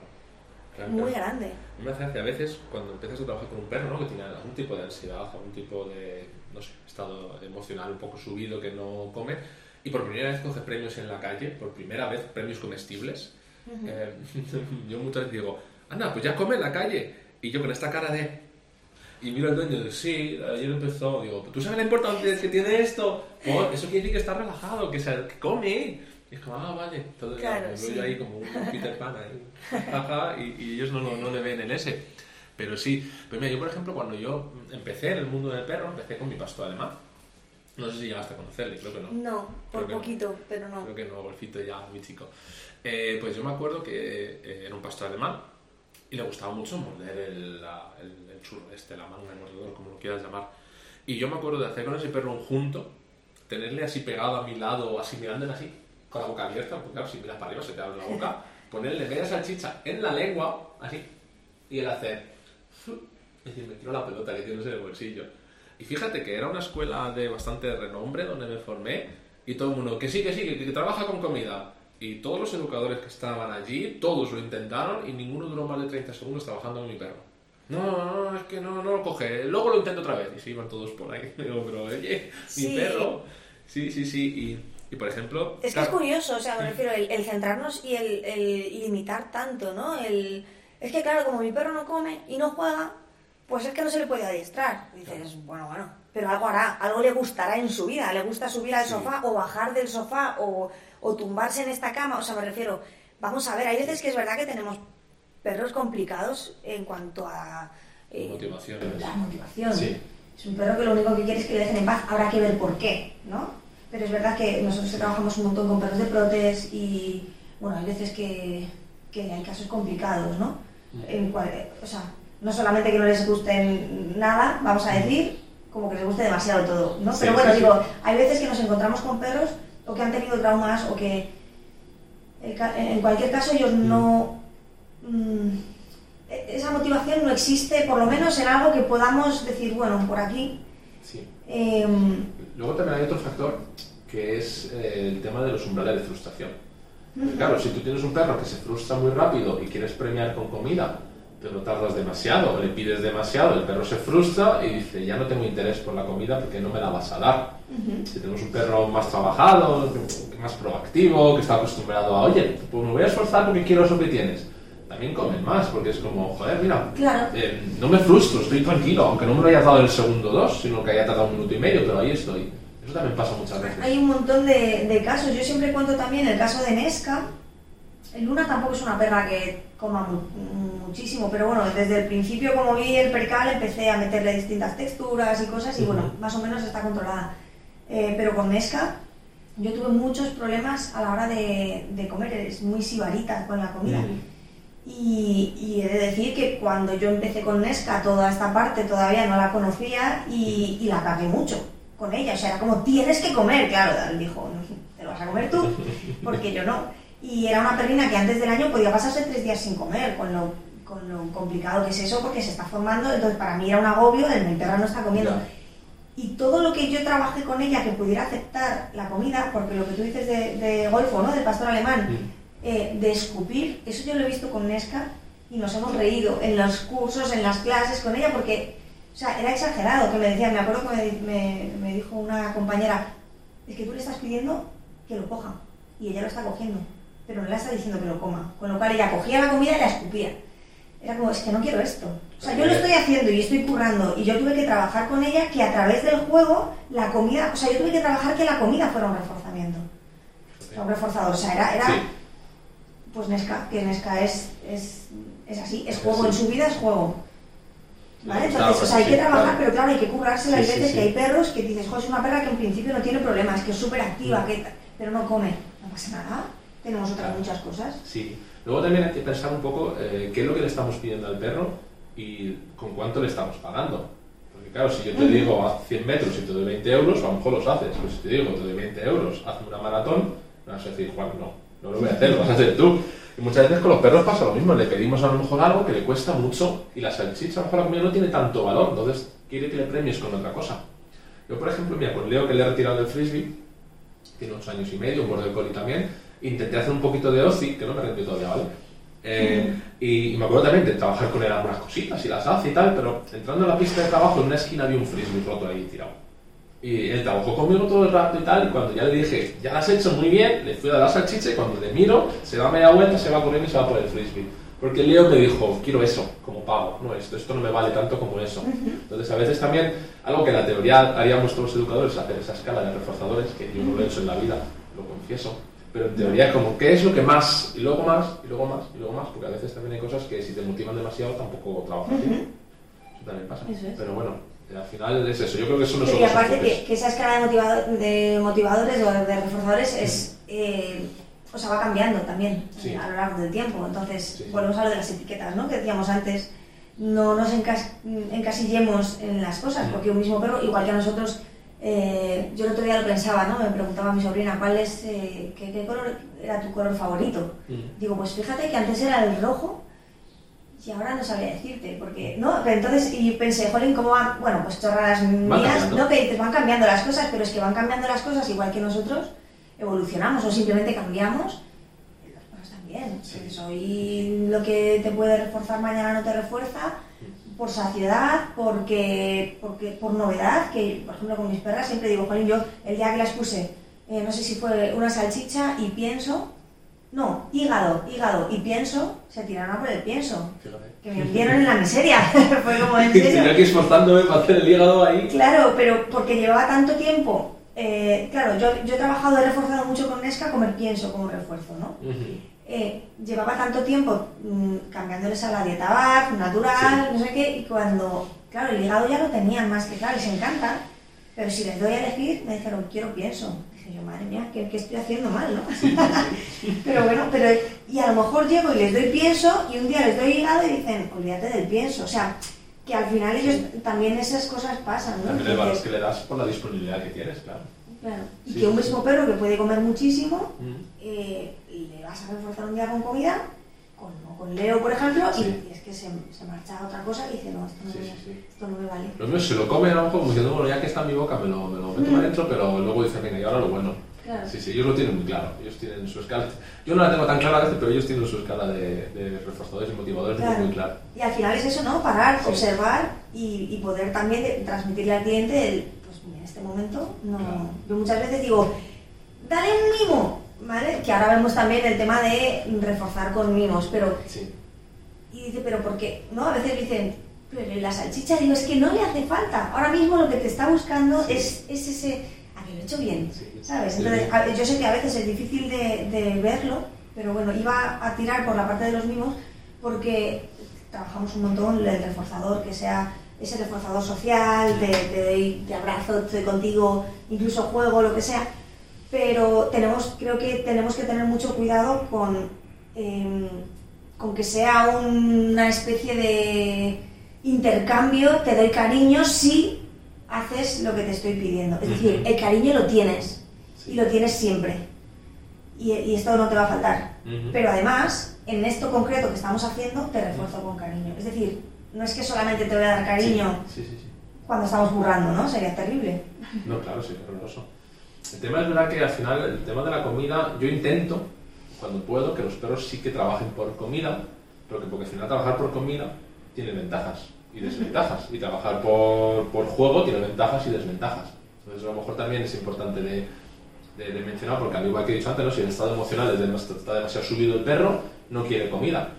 Speaker 2: claro,
Speaker 1: muy
Speaker 2: claro.
Speaker 1: grande.
Speaker 2: Me hace gracia a veces cuando empiezas a trabajar con un perro ¿no? que tiene algún tipo de ansiedad, algún tipo de no sé, estado emocional un poco subido que no come y por primera vez coge premios en la calle, por primera vez premios comestibles. Eh, yo muchas veces digo, anda, pues ya come en la calle. Y yo con esta cara de... Y miro al dueño y digo, sí, ayer empezó. Digo, ¿tú sabes la importancia que tiene esto? Pues eso quiere decir que está relajado, que, se, que come. Y es como, ah, vale. Todo el
Speaker 1: Claro, sí.
Speaker 2: ahí como un Peter Pan ahí. Y, y ellos no, lo- no le ven en ese. Pero sí. Pero mira, yo por ejemplo, cuando yo empecé en el mundo del perro, empecé con mi pastor alemán. No sé si llegaste a conocerle, creo que no.
Speaker 1: No, por
Speaker 2: Creo que no.
Speaker 1: poquito, pero no.
Speaker 2: Creo que no, golfito ya, muy chico. Eh, pues yo me acuerdo que eh, era un pastor alemán y le gustaba mucho morder el, la- el, el churro este, la manga, el mordedor, como lo quieras llamar. Y yo me acuerdo de hacer con ese perro un junto, tenerle así pegado a mi lado, así mirándole así, con la boca abierta, porque claro, si miras para arriba se te abre la boca, ponerle media salchicha en la lengua, así, y él hacer... Es decir, me tiro la pelota que tienes en el bolsillo. Y fíjate que era una escuela de bastante renombre donde me formé y todo el mundo, que sí, que sí, que, que trabaja con comida. Y todos los educadores que estaban allí, todos lo intentaron y ninguno duró más de 30 segundos trabajando con mi perro. No, no, es que no, no lo coge. Luego lo intento otra vez. Y se iban todos por ahí. Digo, pero oye,
Speaker 1: Sí.
Speaker 2: mi perro. Sí, sí, sí. Y, y por ejemplo...
Speaker 1: Es que es
Speaker 2: claro,
Speaker 1: curioso, o sea, me refiero, el, el centrarnos y el, el limitar tanto, ¿no? El, es que, claro, como mi perro no come y no juega, pues es que no se le puede adiestrar. Dices, bueno, bueno, pero algo hará, algo le gustará en su vida, le gusta subir al
Speaker 2: Sí.
Speaker 1: sofá o bajar del sofá o, o tumbarse en esta cama, o sea, me refiero, vamos a ver, hay veces que es verdad que tenemos perros complicados en cuanto a... eh,
Speaker 2: Motivaciones.
Speaker 1: La motivación.
Speaker 2: Sí.
Speaker 1: Es un perro que lo único que quiere es que le dejen en paz, habrá que ver por qué, ¿no? pero es verdad que nosotros trabajamos un montón con perros de protes y, bueno, hay veces que, que hay casos complicados, ¿no? En cual, o sea, no solamente que no les guste nada, vamos a decir, como que les guste demasiado todo, ¿no?
Speaker 2: Sí,
Speaker 1: Pero bueno,
Speaker 2: sí, sí.
Speaker 1: digo, hay veces que nos encontramos con perros o que han tenido traumas o que en cualquier caso ellos no... mm, e- esa motivación no existe, por lo menos en algo que podamos decir, bueno, por aquí...
Speaker 2: Sí.
Speaker 1: em,
Speaker 2: Luego también hay otro factor que es eh, el tema de los umbrales de frustración. Porque, Claro, si tú tienes un perro que se frustra muy rápido y quieres premiar con comida, pero tardas demasiado le pides demasiado, el perro se frustra y dice, ya no tengo interés por la comida porque no me la vas a dar. Si tenemos un perro más trabajado, más proactivo, que está acostumbrado a, oye, pues me voy a esforzar porque quiero eso que tienes, también comen más, porque es como, joder, mira,
Speaker 1: Claro.
Speaker 2: eh, no me frustro, estoy tranquilo, aunque no me lo hayas dado el segundo dos, sino que haya tardado un minuto y medio, pero ahí estoy. Eso también pasa muchas veces.
Speaker 1: Hay un montón de, de casos. Yo siempre cuento también el caso de Nesca. El Luna tampoco es una perra que coma mu- muchísimo, pero bueno, desde el principio, como vi el percal, empecé a meterle distintas texturas y cosas, y bueno, más o menos está controlada. Eh, pero con Nesca, yo tuve muchos problemas a la hora de, de comer, es muy sibarita con la comida. Y, y he de decir que cuando yo empecé con Nesca, toda esta parte todavía no la conocía y, y la cagué mucho con ella. O sea, era como, tienes que comer. Claro, él dijo, te lo vas a comer tú, porque yo no. Y era una perrina que antes del año podía pasarse tres días sin comer, con lo, con lo complicado que es eso, porque se está formando. Entonces, para mí era un agobio, el mi perra no está comiendo.
Speaker 2: Ya.
Speaker 1: Y todo lo que yo trabajé con ella que pudiera aceptar la comida, porque lo que tú dices de, de golfo, ¿no? Del pastor alemán,
Speaker 2: Mm.
Speaker 1: eh, de escupir, eso yo lo he visto con Nesca y nos hemos reído en los cursos, en las clases con ella, porque, o sea, era exagerado, que me decía, me acuerdo que me, me- me dijo una compañera, es que tú le estás pidiendo que lo coja, y ella lo está cogiendo, pero no le está diciendo que lo coma, con lo cual ella cogía la comida y la escupía. Era como, es que no quiero esto. O sea, yo lo estoy haciendo y estoy currando, y yo tuve que trabajar con ella que a través del juego la comida, o sea, yo tuve que trabajar que la comida fuera un reforzamiento, o sea, un reforzador, o sea, era, era
Speaker 2: Sí.
Speaker 1: pues Nesca, que Nesca es, es, es así, es juego,
Speaker 2: así.
Speaker 1: en su vida es juego. ¿Vale? Entonces, o sea, hay
Speaker 2: sí,
Speaker 1: que trabajar, pero claro, hay que currársela.
Speaker 2: Sí,
Speaker 1: hay
Speaker 2: sí,
Speaker 1: veces
Speaker 2: sí.
Speaker 1: que hay perros que dices, jo, es una perra que en principio no tiene problemas, que es súper activa,
Speaker 2: Mm.
Speaker 1: que pero no come. No pasa nada, tenemos otras
Speaker 2: Claro.
Speaker 1: muchas cosas.
Speaker 2: Sí. Luego también hay que pensar un poco eh, qué es lo que le estamos pidiendo al perro y con cuánto le estamos pagando. Porque claro, si yo te digo haz 100 metros y te doy 20 euros, a lo mejor los haces. Pero si te digo te doy 20 euros, hazme una maratón, me vas a decir, Juan, no, no lo voy a hacer, lo vas a hacer tú. Y muchas veces con los perros pasa lo mismo, le pedimos a lo mejor algo que le cuesta mucho y la salchicha, a lo mejor la comida no tiene tanto valor, entonces quiere que le premies con otra cosa. Yo, por ejemplo, mira, con Leo que le he retirado el frisbee, tiene 8 años y medio, un border collie también, intenté hacer un poquito de OCI, que no me arrepiento todavía, ¿vale? Eh, y, y me acuerdo también de trabajar con él algunas cositas y las hace y tal, pero entrando en la pista de trabajo en una esquina había un frisbee roto ahí tirado. Y él trabajó conmigo todo el rato y tal, y cuando ya le dije, ya lo has hecho muy bien, le fui a dar la salchicha y cuando le miro, se da media vuelta, se va corriendo y se va por el frisbee. Porque Leo me dijo, quiero eso, como pago, no esto, esto no me vale tanto como eso. Entonces a veces también, algo que en la teoría haríamos todos los educadores, hacer esa escala de reforzadores, que yo no lo he hecho en la vida, lo confieso, pero en teoría es como, ¿qué es lo que más? Y luego más, y luego más, y luego más, porque a veces también hay cosas que si te motivan demasiado tampoco trabajas bien. Eso también pasa.
Speaker 1: Eso es.
Speaker 2: Pero bueno, eh, al final es eso, yo creo que eso no son
Speaker 1: y aparte que, que esa escala de, motivado- de motivadores o de reforzadores es, eh, o sea, va cambiando también
Speaker 2: Sí.
Speaker 1: a lo largo del tiempo. Entonces,
Speaker 2: Sí,
Speaker 1: volvemos a lo de las etiquetas, ¿no? Que decíamos antes, no nos encas- encasillemos en las cosas, porque un mismo perro, igual que a nosotros, eh, yo el otro día lo pensaba, ¿no? Me preguntaba a mi sobrina, ¿cuál es, eh, qué, qué color era tu color favorito?
Speaker 2: Mm.
Speaker 1: Digo, pues fíjate que antes era el rojo y ahora no sabría decirte, porque, ¿no? Pero entonces, y pensé, jolín, ¿cómo van? Bueno, pues chorradas mías. ¿no? Que dices, van cambiando las cosas, pero es que van cambiando las cosas igual que nosotros, evolucionamos o simplemente cambiamos. y Las cosas también.
Speaker 2: Sí.
Speaker 1: Porque hoy lo que te puede reforzar mañana no te refuerza por saciedad, porque, porque por novedad, que por ejemplo con mis perras siempre digo, Jolín, yo el día que las puse, eh, no sé si fue una salchicha y pienso, no, hígado, hígado y pienso, se tiraron a por el pienso, que me hundieron en la miseria, fue como en
Speaker 2: Tenía que esforzándome para hacer el hígado ahí.
Speaker 1: Claro, pero porque llevaba tanto tiempo, eh, claro, yo, yo he trabajado, he reforzado mucho con Nesca comer pienso como refuerzo, ¿no?
Speaker 2: Ujú.
Speaker 1: Eh, llevaba tanto tiempo mm, cambiándoles a la dieta BAF, natural, no sé qué, y cuando, claro, el hígado ya lo tenían más que claro, les encanta, pero si les doy a elegir, me dijeron, quiero pienso. Dije, yo, madre mía, ¿qué, estoy haciendo mal, no? pero bueno, pero y a lo mejor llego y les doy pienso y un día les doy hígado y dicen, olvídate del pienso. O sea, que al final ellos también esas cosas pasan, ¿no?
Speaker 2: También el valor que le das por la disponibilidad que tienes, claro.
Speaker 1: Claro. Y que un mismo perro que puede comer muchísimo, eh, le vas a reforzar un día con comida, con, con Leo, por ejemplo, y es que se, se, marcha a otra cosa y dice, no, esto no, me, esto no me vale.
Speaker 2: Los míos se lo comen a lo mejor como diciendo, bueno, ya que está en mi boca, me lo, me lo meto mm. adentro, pero luego dice, venga, y ahora lo bueno. Sí, sí, ellos lo tienen muy claro. Ellos tienen su escala. Yo no la tengo tan clara a veces, pero ellos tienen su escala de, de reforzadores y motivadores muy clara.
Speaker 1: Y al final es eso, ¿no? Parar, observar y, y, poder también transmitirle al cliente el, pues en este momento, no. Yo muchas veces digo, dale un mimo, ¿vale? Que ahora vemos también el tema de reforzar con mimos, pero. Sí. Y dice, pero ¿por qué? ¿No? A veces dicen, pero la salchicha, digo, es que no le hace falta. Ahora mismo lo que te está buscando es, es ese lo he hecho bien, ¿sabes? Entonces, yo sé que a veces es difícil de, verlo, pero bueno, iba a tirar por la parte de los mimos porque trabajamos un montón el reforzador, que sea ese reforzador social, de, abrazo, estoy contigo, incluso juego, lo que sea, pero tenemos, creo que tenemos que tener mucho cuidado con, em, con que sea una especie de intercambio, te doy cariño, sí, haces lo que te estoy pidiendo. Es decir, el cariño lo tienes y lo tienes siempre. Y, esto no te va a faltar. Pero además, en esto concreto que estamos haciendo, te refuerzo con cariño. Es decir, no es que solamente te voy a dar cariño cuando estamos burrando, ¿no? Sería terrible.
Speaker 2: No, claro, sí, horroroso. El tema es verdad que al final, el tema de la comida, yo intento, cuando puedo, que los perros sí que trabajen por comida, pero que porque al final trabajar por comida tiene ventajas y desventajas. Y trabajar por, por, juego tiene ventajas y desventajas. Entonces, a lo mejor también es importante de, de, mencionar, porque al igual que he dicho antes, ¿no? si el estado emocional está demasiado subido el perro, no quiere comida.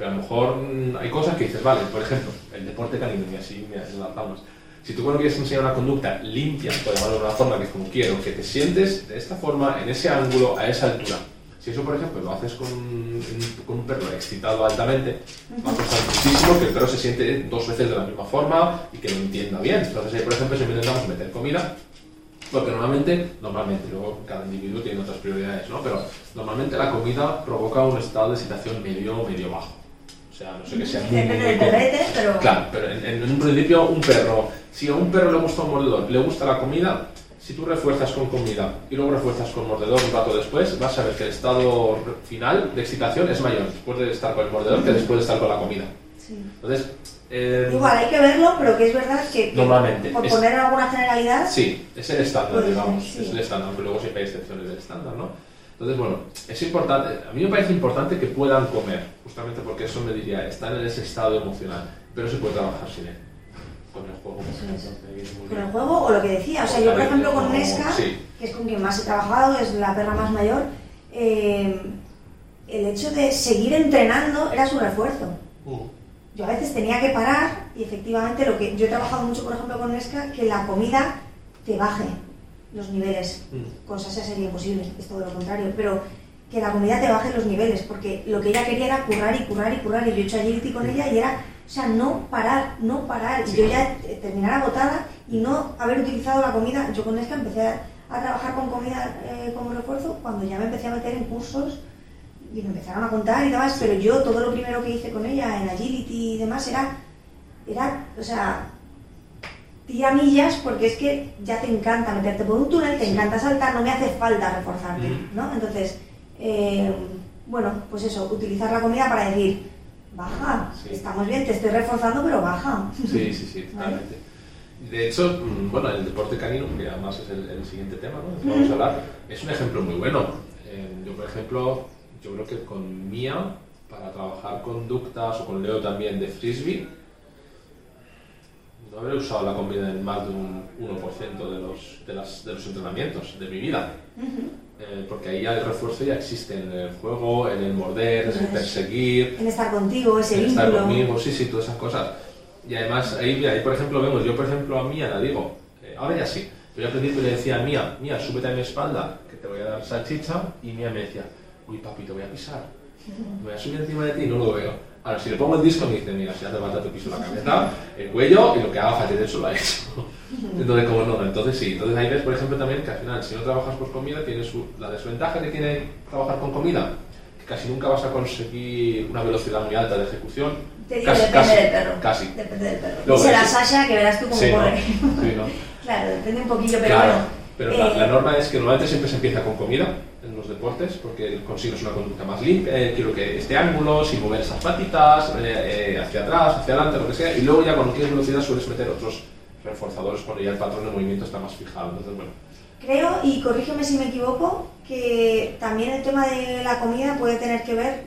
Speaker 2: Pero a lo mejor mm, hay cosas que dices, vale, por ejemplo, el deporte canino, y así me las palmas. Si tú cuando quieres enseñar una conducta limpia, por llamarlo de una forma que es como quiero, que te sientes de esta forma, en ese ángulo, a esa altura, si eso, por ejemplo, lo haces con, con un perro excitado altamente, va a costar muchísimo que el perro se siente dos veces de la misma forma y que lo entienda bien. Entonces ahí, por ejemplo, siempre intentamos meter comida, porque normalmente, normalmente, luego cada individuo tiene otras prioridades, ¿no? Pero normalmente la comida provoca un estado de excitación medio medio bajo. Sea, no sé que sea muy,
Speaker 1: muy, pero...
Speaker 2: Claro, pero en, en, un principio un perro, si a un perro le gusta un mordedor, le gusta la comida, si tú refuerzas con comida y luego refuerzas con mordedor un rato después, vas a ver que el estado final de excitación es mayor después de estar con el mordedor que después de estar con la comida. Entonces,
Speaker 1: eh, Igual hay que verlo, pero que es verdad que,
Speaker 2: normalmente,
Speaker 1: por poner alguna generalidad.
Speaker 2: Sí, es el estándar, digamos, es el estándar, aunque luego siempre hay excepciones del estándar, ¿no? Entonces, bueno, es importante, a mí me parece importante que puedan comer, justamente porque eso me diría, están en ese estado emocional, pero se puede trabajar sin él con el juego.
Speaker 1: Con el juego o lo que decía, o sea, yo por ejemplo con Nesca, que es con quien más he trabajado, es la perra más mayor, eh, el hecho de seguir entrenando era su refuerzo. Uh. Yo a veces tenía que parar y efectivamente lo que yo he trabajado mucho por ejemplo con Nesca, que la comida te baje los niveles. Mm. Con Sasha sería imposible, es todo lo contrario, pero que la comida te baje los niveles, porque lo que ella quería era currar y currar y currar, y yo he hecho agility con ella y era o sea, no parar, no parar. Y yo ya terminar agotada y no haber utilizado la comida. Yo con esta empecé a, trabajar con comida eh, como refuerzo cuando ya me empecé a meter en cursos y me empezaron a contar y demás. Pero yo todo lo primero que hice con ella en agility y demás era, era o sea, tira millas porque es que ya te encanta meterte por un túnel, te encanta saltar, no me hace falta reforzarte, ¿no? Entonces, eh, bueno, pues eso, utilizar la comida para decir, baja. Estamos bien, te estoy reforzando, pero baja.
Speaker 2: Sí, sí, sí, totalmente. De hecho, mm, bueno, el deporte canino, que además es el, siguiente tema, ¿no? Vamos a hablar, es un ejemplo muy bueno. Eh, yo, por ejemplo, yo creo que con Mía, para trabajar conductas, o con Leo también de frisbee, no habré usado la comida en más de un 1% de los, de, las, de los entrenamientos de mi vida. Eh, porque ahí ya el refuerzo ya existe en el juego, en el morder, en el perseguir.
Speaker 1: En estar contigo, ese
Speaker 2: en
Speaker 1: vínculo.
Speaker 2: estar conmigo, sí, sí, todas esas cosas. Y además, ahí, ahí por ejemplo vemos, yo por ejemplo a Mía la digo, eh, ahora ya sí, pero al principio le decía a Mía, Mía, súbete a mi espalda, que te voy a dar salchicha, y Mía me decía, uy papi, te voy a pisar, me voy a subir encima de ti y no lo veo. Ahora, si le pongo el disco, me dice, mira, si hace falta te piso la cabeza, el cuello y lo que haga falta, eso lo ha hecho. Entonces, como no, entonces sí. Entonces ahí ves, por ejemplo, también que al final, si no trabajas por comida, tienes su- la desventaja que tiene trabajar con comida, que casi nunca vas a conseguir una velocidad muy alta de ejecución.
Speaker 1: Te digo,
Speaker 2: casi,
Speaker 1: depende
Speaker 2: casi,
Speaker 1: del perro.
Speaker 2: Casi.
Speaker 1: Depende del perro.
Speaker 2: Luego,
Speaker 1: la
Speaker 2: sí.
Speaker 1: Sasha que verás tú cómo
Speaker 2: Sí, ¿no?
Speaker 1: corre.
Speaker 2: Sí, ¿no?
Speaker 1: claro, depende un poquillo, pero
Speaker 2: claro,
Speaker 1: bueno.
Speaker 2: pero
Speaker 1: eh,
Speaker 2: la, la norma es que normalmente siempre se empieza con comida deportes porque consigues una conducta más limpia, eh, quiero que este ángulo, sin mover esas patitas, eh, eh, hacia atrás, hacia adelante, lo que sea, y luego ya cuando quieres velocidad sueles meter otros reforzadores cuando ya el patrón de movimiento está más fijado. Entonces, bueno,
Speaker 1: Creo, y corrígeme si me equivoco, que también el tema de la comida puede tener que ver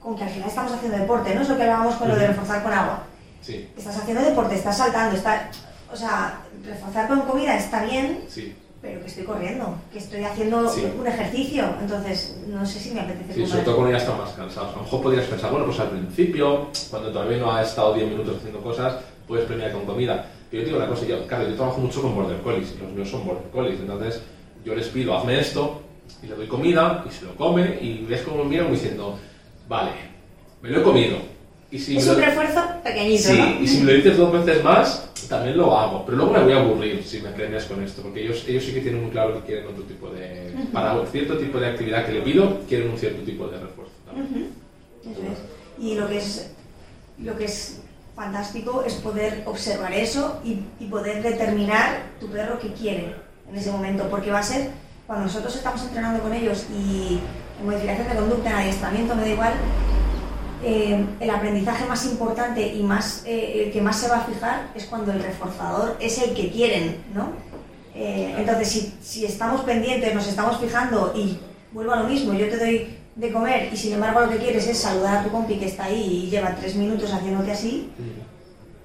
Speaker 1: con que al final estamos haciendo deporte, ¿no? Es lo que hablábamos con lo de reforzar con agua.
Speaker 2: sí,
Speaker 1: Estás haciendo deporte, estás saltando, está, o sea, reforzar con comida está bien,
Speaker 2: sí.
Speaker 1: Pero que estoy corriendo, que estoy haciendo
Speaker 2: Sí.
Speaker 1: un ejercicio, entonces no sé si me apetece
Speaker 2: Sí,
Speaker 1: comer.
Speaker 2: sobre todo cuando ya están más cansados. A lo mejor podrías pensar, bueno, pues al principio, cuando todavía no ha estado 10 minutos haciendo cosas, puedes premiar con comida. Pero yo digo una cosa, yo, claro, yo trabajo mucho con border collies, y los míos son border collies, entonces yo les pido, hazme esto, y le doy comida, y se lo come, y ves como me miran diciendo, vale, me lo he comido. Y si
Speaker 1: es un refuerzo pequeñito,
Speaker 2: Sí,
Speaker 1: ¿no?
Speaker 2: y si me lo dices dos veces más, también lo hago. Pero luego me voy a aburrir si me premias con esto, porque ellos, ellos sí que tienen muy claro que quieren otro tipo de... Para cierto tipo de actividad que le pido, quieren un cierto tipo de refuerzo. también.
Speaker 1: Eso es. Y lo que es, lo que es fantástico es poder observar eso y, y poder determinar tu perro qué quiere en ese momento, porque va a ser cuando nosotros estamos entrenando con ellos y en modificación de conducta, en adiestramiento, me da igual, eh, el aprendizaje más importante y más eh, el que más se va a fijar es cuando el reforzador es el que quieren, ¿no? Eh, entonces, si, si estamos pendientes, nos estamos fijando y vuelvo a lo mismo, yo te doy de comer y sin embargo lo que quieres es saludar a tu compi que está ahí y lleva tres minutos haciéndote así,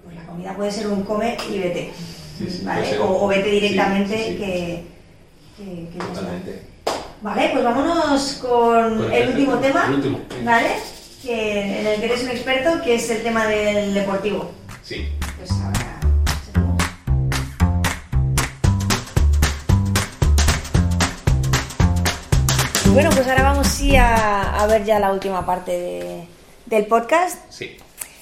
Speaker 1: pues la comida puede ser un come y vete,
Speaker 2: Sí, sí,
Speaker 1: ¿vale? O, o vete directamente
Speaker 2: Sí,
Speaker 1: que, que, que.
Speaker 2: Totalmente.
Speaker 1: Vale, pues vámonos con
Speaker 2: Con el
Speaker 1: el último tema,
Speaker 2: el último, sí.
Speaker 1: ¿vale? Que, en el que eres un experto, que es el tema del deportivo.
Speaker 2: Sí.
Speaker 1: Pues ahora. Bueno, pues ahora vamos sí a, a ver ya la última parte de- del podcast.
Speaker 2: Sí.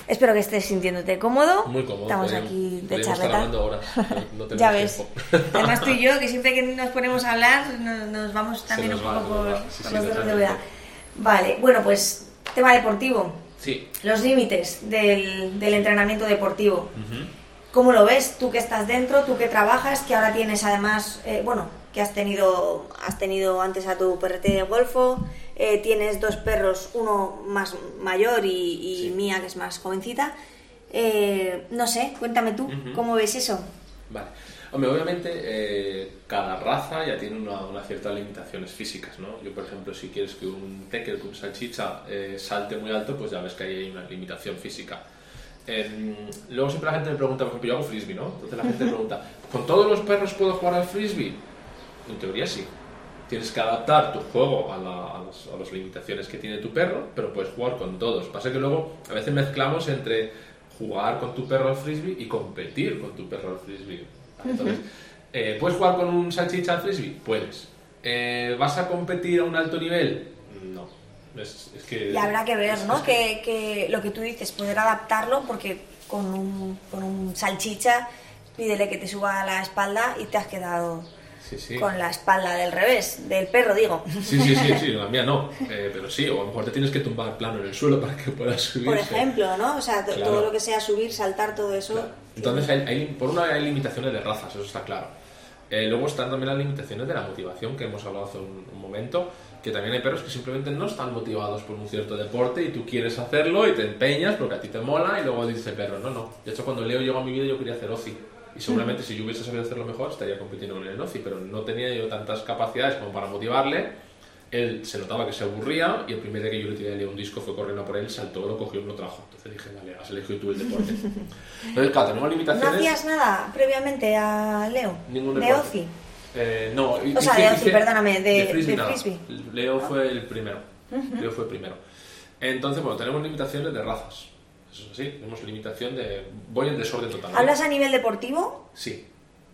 Speaker 1: Espero que estés sintiéndote cómodo.
Speaker 2: Muy cómodo.
Speaker 1: Estamos aquí de charleta.
Speaker 2: ahora. No, no
Speaker 1: ya ves.
Speaker 2: tiempo.
Speaker 1: Además tú y yo, que siempre que nos ponemos a hablar, nos, nos vamos también
Speaker 2: nos
Speaker 1: un
Speaker 2: va,
Speaker 1: poco por,
Speaker 2: va. Sí,
Speaker 1: por
Speaker 2: sí,
Speaker 1: los de verdad. Vale, bueno, pues tema deportivo.
Speaker 2: Sí.
Speaker 1: Los límites del, del entrenamiento deportivo. ¿Cómo lo ves? Tú que estás dentro, tú que trabajas, que ahora tienes además, eh, bueno, que has tenido, has tenido antes a tu perrete de golfo, eh, tienes dos perros, uno más mayor y, y
Speaker 2: Sí.
Speaker 1: mía que es más jovencita. Eh, no sé, cuéntame tú. ¿cómo ves eso?
Speaker 2: Vale. Obviamente eh, cada raza ya tiene una, una ciertas limitaciones físicas, ¿no? Yo, por ejemplo, si quieres que un tekel, que un salchicha eh, salte muy alto, pues ya ves que ahí hay una limitación física. Em, luego siempre la gente me pregunta, por ejemplo, yo hago frisbee, ¿no? Entonces la gente me pregunta, ¿con todos los perros puedo jugar al frisbee? En teoría sí. Tienes que adaptar tu juego a, a las limitaciones que tiene tu perro, pero puedes jugar con todos. Pasa que luego a veces mezclamos entre jugar con tu perro al frisbee y competir con tu perro al frisbee. Eh, ¿puedes jugar con un salchicha al frisbee? Puedes. Eh, ¿Vas a competir a un alto nivel? No. Es, es que,
Speaker 1: Y habrá que ver,
Speaker 2: es-
Speaker 1: ¿no? Que, que lo que tú dices, poder adaptarlo, porque con un, con un salchicha pídele que te suba a la espalda y te has quedado
Speaker 2: Sí, sí.
Speaker 1: con la espalda del revés, del perro, digo.
Speaker 2: Sí, sí, sí, sí, la mía no. Eh, pero sí, o a lo mejor te tienes que tumbar plano en el suelo para que puedas subir.
Speaker 1: Por ejemplo, ¿no? O sea,
Speaker 2: Claro.
Speaker 1: todo lo que sea subir, saltar, todo eso.
Speaker 2: Entonces, hay, hay- por una hay limitaciones de razas, eso está claro. Eh, luego están también las limitaciones de la motivación, que hemos hablado hace un, un momento, que también hay perros que simplemente no están motivados por un cierto deporte y tú quieres hacerlo y te empeñas porque a ti te mola y luego dice el perro, no, no. De hecho, cuando Leo llegó a mi vida yo quería hacer OCI. Y seguramente si yo hubiese sabido hacerlo mejor estaría compitiendo con él en OCI, pero no tenía yo tantas capacidades como para motivarle. Él se notaba que se aburría y el primer día que yo le tiré un disco fue corriendo por él, saltó, lo cogió y lo trajo. Entonces dije, vale, has elegido tú el deporte. Entonces, claro, tenemos
Speaker 1: ¿No
Speaker 2: limitaciones.
Speaker 1: hacías nada previamente a Leo?
Speaker 2: Ningún
Speaker 1: de
Speaker 2: deporte. Eh, no,
Speaker 1: O sea,
Speaker 2: hice-
Speaker 1: de Oci,
Speaker 2: hice-
Speaker 1: perdóname, de-
Speaker 2: frisbee
Speaker 1: de frisbee.
Speaker 2: Leo fue el primero. Leo fue el primero. Entonces, bueno, tenemos limitaciones de razas. Eso es así, tenemos limitación de... Voy en desorden total.
Speaker 1: ¿Hablas a nivel deportivo?
Speaker 2: Sí.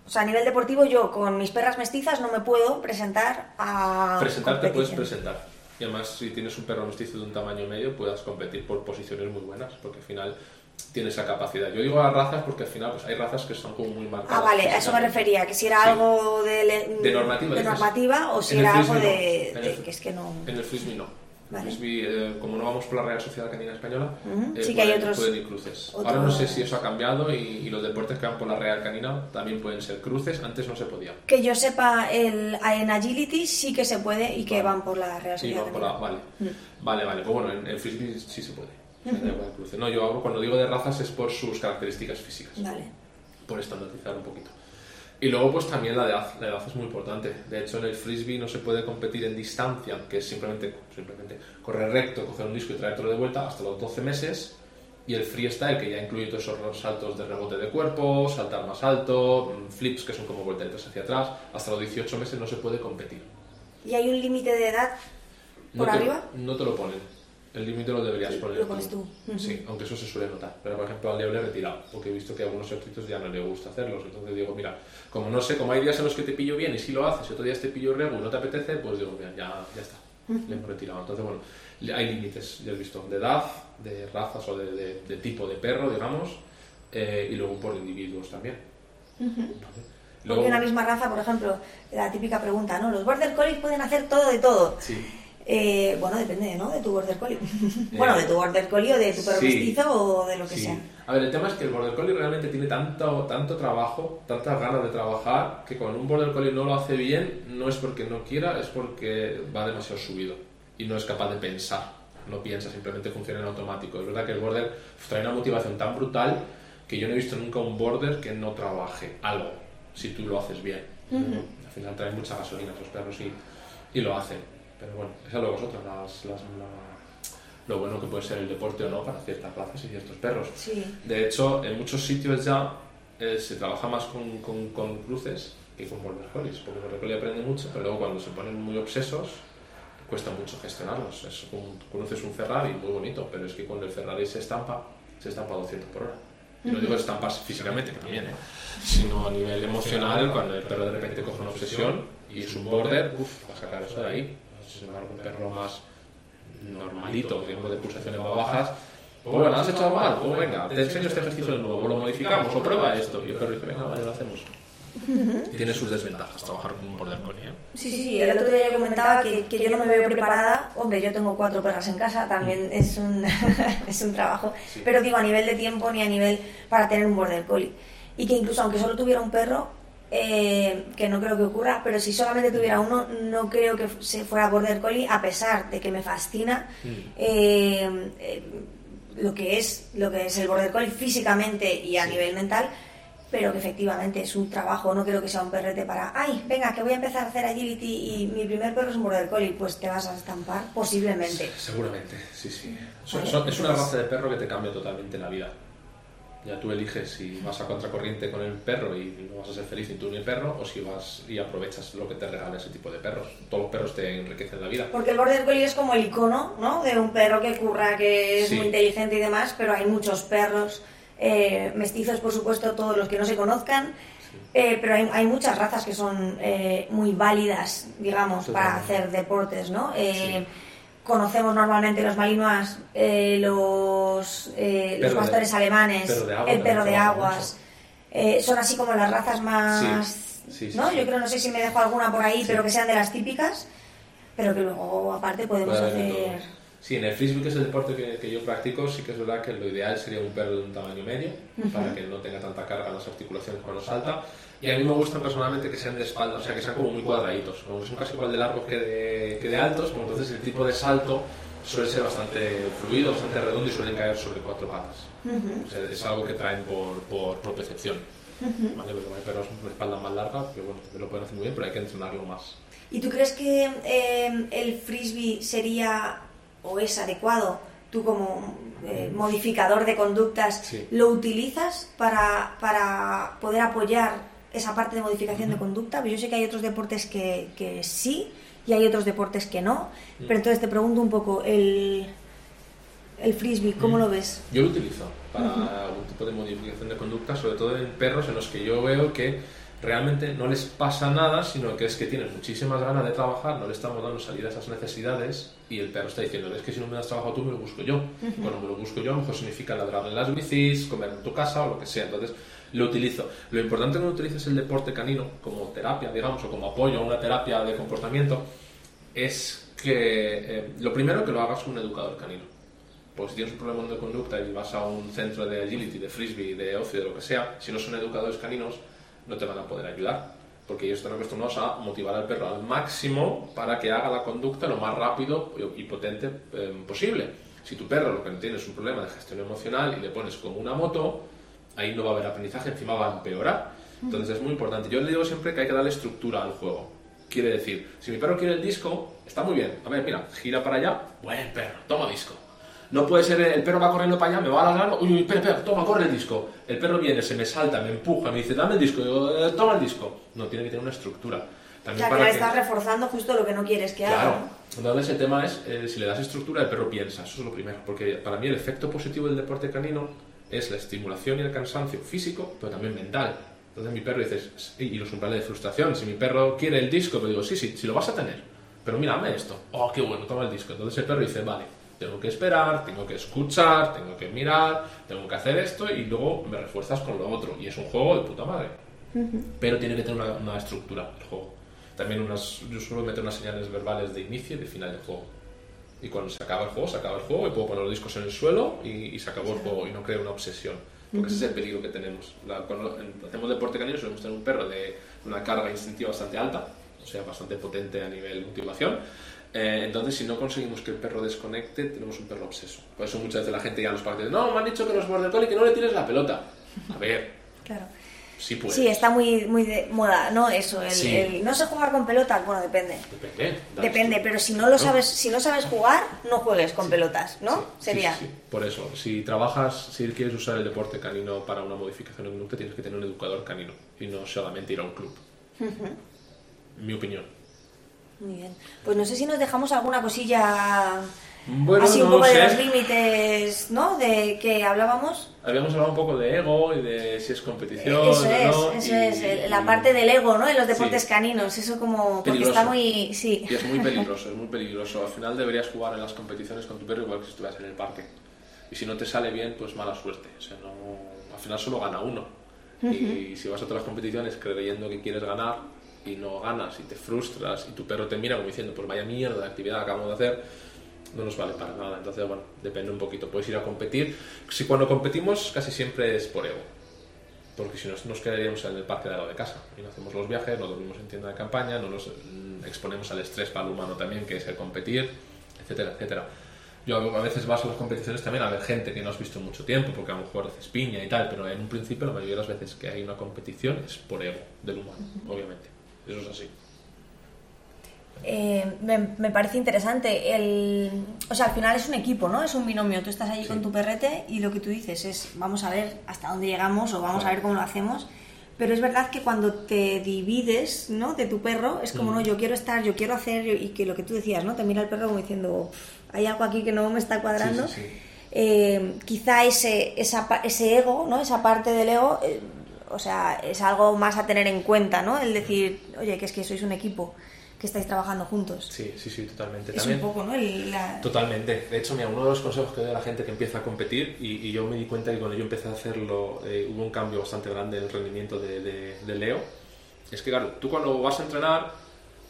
Speaker 1: O sea, a nivel deportivo yo con mis perras mestizas no me puedo presentar a
Speaker 2: Presentarte puedes presentar. Y además, si tienes un perro mestizo de un tamaño medio, puedas competir por posiciones muy buenas, porque al final tiene esa capacidad. Yo digo las razas porque al final pues hay razas que son como muy marcadas.
Speaker 1: Ah, vale, a eso me refería, que si era
Speaker 2: Sí.
Speaker 1: algo de, le-
Speaker 2: De normativa,
Speaker 1: de normativa o si
Speaker 2: En
Speaker 1: era algo
Speaker 2: frisbee no.
Speaker 1: de, de-
Speaker 2: el-
Speaker 1: que es que no...
Speaker 2: En el frisbee no.
Speaker 1: Vale.
Speaker 2: Eh, como no vamos por la Real Sociedad Canina Española,
Speaker 1: Ujú,
Speaker 2: eh,
Speaker 1: sí que hay
Speaker 2: pueden,
Speaker 1: otros-
Speaker 2: pueden ir cruces.
Speaker 1: otros-
Speaker 2: Ahora no sé si eso ha cambiado y, y los deportes que van por la Real Canina también pueden ser cruces. Antes no se podía.
Speaker 1: Que yo sepa, el, en Agility sí que se puede y que
Speaker 2: Vale.
Speaker 1: van por la Real
Speaker 2: Sí,
Speaker 1: Sociedad
Speaker 2: van por la- vale. Vale, vale. Pues bueno, en el frisbee sí se puede. El cruce. No, yo hablo, cuando digo de razas es por sus características físicas.
Speaker 1: Vale.
Speaker 2: por estandarizar un poquito. Y luego pues también la edad, la edad es muy importante. De hecho en el frisbee no se puede competir en distancia, que es simplemente, simplemente correr recto, coger un disco y traértelo de vuelta hasta los 12 meses. Y el freestyle, que ya incluye todos esos saltos de rebote de cuerpo, saltar más alto, mm, flips que son como volteretas hacia atrás, hasta los 18 meses no se puede competir.
Speaker 1: ¿Y hay un límite de edad
Speaker 2: No
Speaker 1: por
Speaker 2: te,
Speaker 1: arriba?
Speaker 2: No te lo ponen. El límite lo deberías poner
Speaker 1: Lo pones tú.
Speaker 2: Sí, aunque eso se suele notar. Pero por ejemplo al Leo le he retirado, porque he visto que a algunos ejercicios ya no le gusta hacerlos. Entonces digo, mira, como no sé, como hay días en los que te pillo bien y si lo haces, y otros días te pillo regu y no te apetece, pues digo, mira, ya, ya está. Le hemos retirado. Entonces, bueno, hay límites, ya he visto, de edad, de razas o de, de- de tipo de perro, digamos, eh, y luego por individuos también. ¿Vale?
Speaker 1: Porque una misma raza, por ejemplo, la típica pregunta, ¿no? Los Border Collies pueden hacer todo de todo.
Speaker 2: Sí.
Speaker 1: Eh, bueno, depende, ¿no? De tu Border Collie. bueno, de tu Border Collie o de tu perro
Speaker 2: Sí.
Speaker 1: mestizo o de lo que
Speaker 2: Sí.
Speaker 1: sea.
Speaker 2: A ver, el tema es que el Border Collie realmente tiene tanto, tanto trabajo, tantas ganas de trabajar, que cuando un Border Collie no lo hace bien, no es porque no quiera, es porque va demasiado subido y no es capaz de pensar. No piensa, simplemente funciona en automático. Es verdad que el Border trae una motivación tan brutal que yo no he visto nunca un Border que no trabaje algo, si tú lo haces bien. Al final traen mucha gasolina esos perros y, y lo hacen. Pero bueno, es de vosotros, las, las, la- lo bueno que puede ser el deporte o no para ciertas razas y ciertos perros.
Speaker 1: Sí.
Speaker 2: De hecho, en muchos sitios ya eh, se trabaja más con, con- con cruces que con border collies, porque border collie aprende mucho, pero luego cuando se ponen muy obsesos cuesta mucho gestionarlos. Es un, conoces un Ferrari muy bonito, pero es que cuando el Ferrari se estampa, se estampa a 200 por hora. Y no digo estamparse físicamente, que también, ¿eh? sino a nivel emocional, cuando el perro de repente coge una obsesión y es un border, uff, va a sacar eso de ahí. Sin embargo, un perro más normalito, digamos, de pulsaciones más bajas, pues bueno, has hecho algo mal, pues venga, te enseño este ejercicio de nuevo, lo modificamos, o prueba esto. Y el perro dice, venga, vale, lo hacemos. Tiene sus desventajas trabajar con un border collie. ¿eh?
Speaker 1: Sí, sí, sí. El otro día yo comentaba que, que yo no me veo preparada. Hombre, yo tengo cuatro perras en casa, también es un, es un trabajo.
Speaker 2: Sí.
Speaker 1: Pero digo, a nivel de tiempo ni a nivel para tener un border collie. Y que incluso aunque solo tuviera un perro, eh, que no creo que ocurra, pero si solamente tuviera uno, no creo que se fuera border collie, a pesar de que me fascina
Speaker 2: Mm.
Speaker 1: eh, eh, lo que es lo que es el border collie físicamente y a
Speaker 2: Sí.
Speaker 1: nivel mental pero que efectivamente es un trabajo, no creo que sea un perrete para, ay, venga, que voy a empezar a hacer agility y mi primer perro es un border collie, pues te vas a estampar posiblemente.
Speaker 2: Seguramente, sí, sí.
Speaker 1: Vale,
Speaker 2: es una raza de perro que te cambia totalmente la vida. Ya tú eliges si vas a contracorriente con el perro y no vas a ser feliz ni tú ni el perro, o si vas y aprovechas lo que te regala ese tipo de perros. Todos los perros te enriquecen la vida.
Speaker 1: Porque el border collie es como el icono, ¿no? De un perro que curra, que es
Speaker 2: Sí.
Speaker 1: muy inteligente y demás, pero hay muchos perros eh, mestizos, por supuesto, todos los que no se conozcan. eh, pero hay, hay muchas razas que son eh, muy válidas, digamos, para
Speaker 2: Totalmente.
Speaker 1: hacer deportes, ¿no? Eh,
Speaker 2: Sí.
Speaker 1: Conocemos normalmente los malinois, eh, los, eh, los
Speaker 2: de-
Speaker 1: pastores alemanes,
Speaker 2: perro de agua
Speaker 1: el perro de aguas. Eh, son así como las razas más...
Speaker 2: Sí, sí, sí,
Speaker 1: ¿no? Yo creo, no sé si me dejo alguna por ahí, pero que sean de las típicas, pero que luego aparte podemos
Speaker 2: Puede
Speaker 1: hacer...
Speaker 2: Sí, en el frisbee, que es el deporte que, que yo practico, sí que es verdad que lo ideal sería un perro de un tamaño medio, para que no tenga tanta carga en las articulaciones cuando salta. Y a mí me gustan personalmente que sean de espalda, o sea, que sean como muy cuadraditos, como que son casi igual de largos que de, que de altos, como entonces el tipo de salto suele ser bastante fluido, bastante redondo y suelen caer sobre cuatro patas. O sea, es algo que traen por, por, por percepción. ¿Vale? Porque hay perros de espalda más larga, que bueno, lo pueden hacer muy bien, pero hay que entrenarlo más.
Speaker 1: ¿Y tú crees que eh, el frisbee sería o es adecuado, tú como eh, modificador de conductas,
Speaker 2: Sí.
Speaker 1: lo utilizas para, para poder apoyar esa parte de modificación de conducta? Yo sé que hay otros deportes que, que sí y hay otros deportes que no, pero entonces te pregunto un poco, el, el frisbee, ¿cómo lo ves?
Speaker 2: Yo lo utilizo para algún tipo de modificación de conducta, sobre todo en perros en los que yo veo que realmente no les pasa nada, sino que es que tienen muchísimas ganas de trabajar, no le estamos dando salida a esas necesidades y el perro está diciendo, es que si no me das trabajo tú, me lo busco yo. Cuando me lo busco yo, a lo mejor significa ladrarle las bicis, comer en tu casa o lo que sea. Entonces, lo utilizo. Lo importante cuando utilices el deporte canino como terapia, digamos, o como apoyo a una terapia de comportamiento, es que eh, lo primero que lo hagas un educador canino. Porque si tienes un problema de conducta y vas a un centro de agility, de frisbee, de ocio, de lo que sea, si no son educadores caninos, no te van a poder ayudar. Porque ellos están acostumbrados a motivar al perro al máximo para que haga la conducta lo más rápido y potente eh, posible. Si tu perro lo que tiene es un problema de gestión emocional y le pones como una moto, ahí no va a haber aprendizaje, encima va a empeorar. Entonces es muy importante. Yo le digo siempre que hay que darle estructura al juego. Quiere decir, si mi perro quiere el disco, está muy bien. A ver, mira, gira para allá, buen perro, toma disco. No puede ser el perro va corriendo para allá, me va a ladrando, uy, uy, espera, espera, toma, corre el disco. El perro viene, se me salta, me empuja, me dice, dame el disco, yo, eh, toma el disco. No, tiene que tener una estructura.
Speaker 1: También o sea, que le estás reforzando justo lo que no quieres que haga.
Speaker 2: Claro. Entonces el tema es, eh, si le das estructura, el perro piensa, eso es lo primero. Porque para mí el efecto positivo del deporte canino es la estimulación y el cansancio físico, pero también mental. Entonces mi perro dice, y los umbrales de frustración, si mi perro quiere el disco, me digo, sí, sí, sí lo vas a tener, pero mírame esto, oh, qué bueno, toma el disco. Entonces el perro dice, vale, tengo que esperar, tengo que escuchar, tengo que mirar, tengo que hacer esto y luego me refuerzas con lo otro. Y es un juego de puta madre. Pero tiene que tener una, estructura el juego. También unas, yo suelo meter unas señales verbales de inicio y de final del juego. Y cuando se acaba el juego, se acaba el juego y puedo poner los discos en el suelo y, se acabó el juego y no creo una obsesión. Porque ese es el peligro que tenemos. cuando hacemos deporte canino solemos tener un perro de una carga instintiva bastante alta, o sea, bastante potente a nivel motivación eh, entonces, si no conseguimos que el perro desconecte, tenemos un perro obseso. Por eso muchas veces la gente ya a los parques no, me han dicho que los border collie que no le tires la pelota. A ver.
Speaker 1: Claro.
Speaker 2: Sí, pues.
Speaker 1: sí, está muy, muy de moda, ¿no? Eso, el, no sé jugar con pelota, bueno, depende.
Speaker 2: Depende.
Speaker 1: Depende, pero si no lo sabes, si no sabes jugar, no juegues con pelotas, ¿no? Sería.
Speaker 2: Sí, por eso, si trabajas, si quieres usar el deporte canino para una modificación de conducta, tienes que tener un educador canino y no solamente ir a un club. Mi opinión.
Speaker 1: Muy bien. Pues no sé si nos dejamos alguna cosilla así un poco de los límites, ¿no? De que hablábamos.
Speaker 2: Habíamos hablado un poco de ego y de si es competición.
Speaker 1: Eso es, eso es, la parte del ego, ¿no? En los deportes caninos, eso como. Porque está muy. Sí.
Speaker 2: Y es muy peligroso, es muy peligroso. Al final deberías jugar en las competiciones con tu perro igual que si estuvieras en el parque. Y si no te sale bien, pues mala suerte. O sea, no, al final solo gana uno. Y si vas a otras competiciones creyendo que quieres ganar, y no ganas y te frustras y tu perro te mira como diciendo, pues vaya mierda de actividad acabamos de hacer, no nos vale para nada. Entonces, bueno, depende un poquito. Puedes ir a competir. Si cuando competimos casi siempre es por ego. Porque si no, nos quedaríamos en el parque de lado de casa y no hacemos los viajes, no dormimos en tienda de campaña, no nos mm, exponemos al estrés para el humano también, que es el competir, etcétera, etcétera. Yo a veces vas a las competiciones también a ver gente que no has visto en mucho tiempo, porque a lo mejor haces piña y tal, pero en un principio la mayoría de las veces que hay una competición es por ego del humano, obviamente. Eso es así.
Speaker 1: Eh, me, parece interesante. El, o sea, al final es un equipo, ¿no? Es un binomio. Tú estás allí con tu perrete y lo que tú dices es, vamos a ver hasta dónde llegamos o vamos a ver cómo lo hacemos. Pero es verdad que cuando te divides, ¿no? De tu perro, es como, no, yo quiero estar, yo quiero hacer, y que lo que tú decías, ¿no? Te mira el perro como diciendo, hay algo aquí que no me está cuadrando. Eh, quizá ese, esa, ese ego, ¿no? Esa parte del ego... Eh, o sea, es algo más a tener en cuenta, ¿no? El decir, oye, que es que sois un equipo, que estáis trabajando juntos.
Speaker 2: Sí, sí, sí, totalmente.
Speaker 1: Es un poco, ¿no?
Speaker 2: Totalmente. De hecho, mira, uno de los consejos que doy a la gente que empieza a competir, y, yo me di cuenta que cuando yo empecé a hacerlo, eh, hubo un cambio bastante grande en el rendimiento de, de Leo, es que, claro, tú cuando vas a entrenar,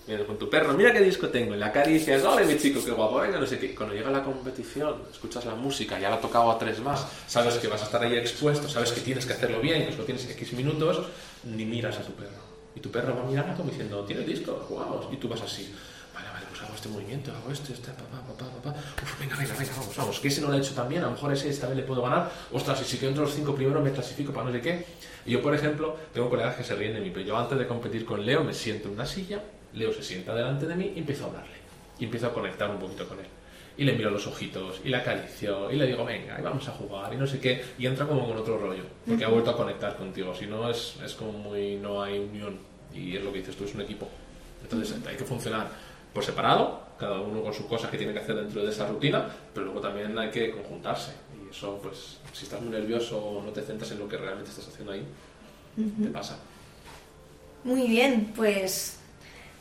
Speaker 2: Mira, con tu perro, mira qué disco tengo, en la dices, hola mi chico, qué guapo, venga, no sé qué. Cuando llega la competición, escuchas la música, ya la ha tocado a tres más, sabes que vas a estar ahí expuesto, sabes que tienes que hacerlo bien, que solo tienes X minutos, ni miras a tu perro. Y tu perro va mirando como diciendo, ¿tiene disco? Jugamos. Y tú vas así, vale, vale, pues hago este movimiento, hago este, este, papá, papá, papá. Uf, venga, venga, venga, vamos, vamos. Que ese no lo he hecho también, a lo mejor ese esta vez le puedo ganar. Ostras, y si que entre los cinco primero me clasifico para no sé qué. Y yo, por ejemplo, tengo colegas que se ríen de mí, pero yo antes de competir con Leo me siento en una silla Leo se sienta delante de mí y empiezo a hablarle. Y empiezo a conectar un poquito con él. Y le miro los ojitos, y le acaricio, y le digo, venga, y vamos a jugar, y no sé qué. Y entra como con otro rollo, porque ha vuelto a conectar contigo. Si no, es, es como muy. no hay unión. Y es lo que dices tú, es un equipo. Entonces hay que funcionar por separado, cada uno con sus cosas que tiene que hacer dentro de esa rutina, pero luego también hay que conjuntarse. Y eso, pues, si estás muy nervioso o no te centras en lo que realmente estás haciendo ahí, te pasa.
Speaker 1: Muy bien, pues,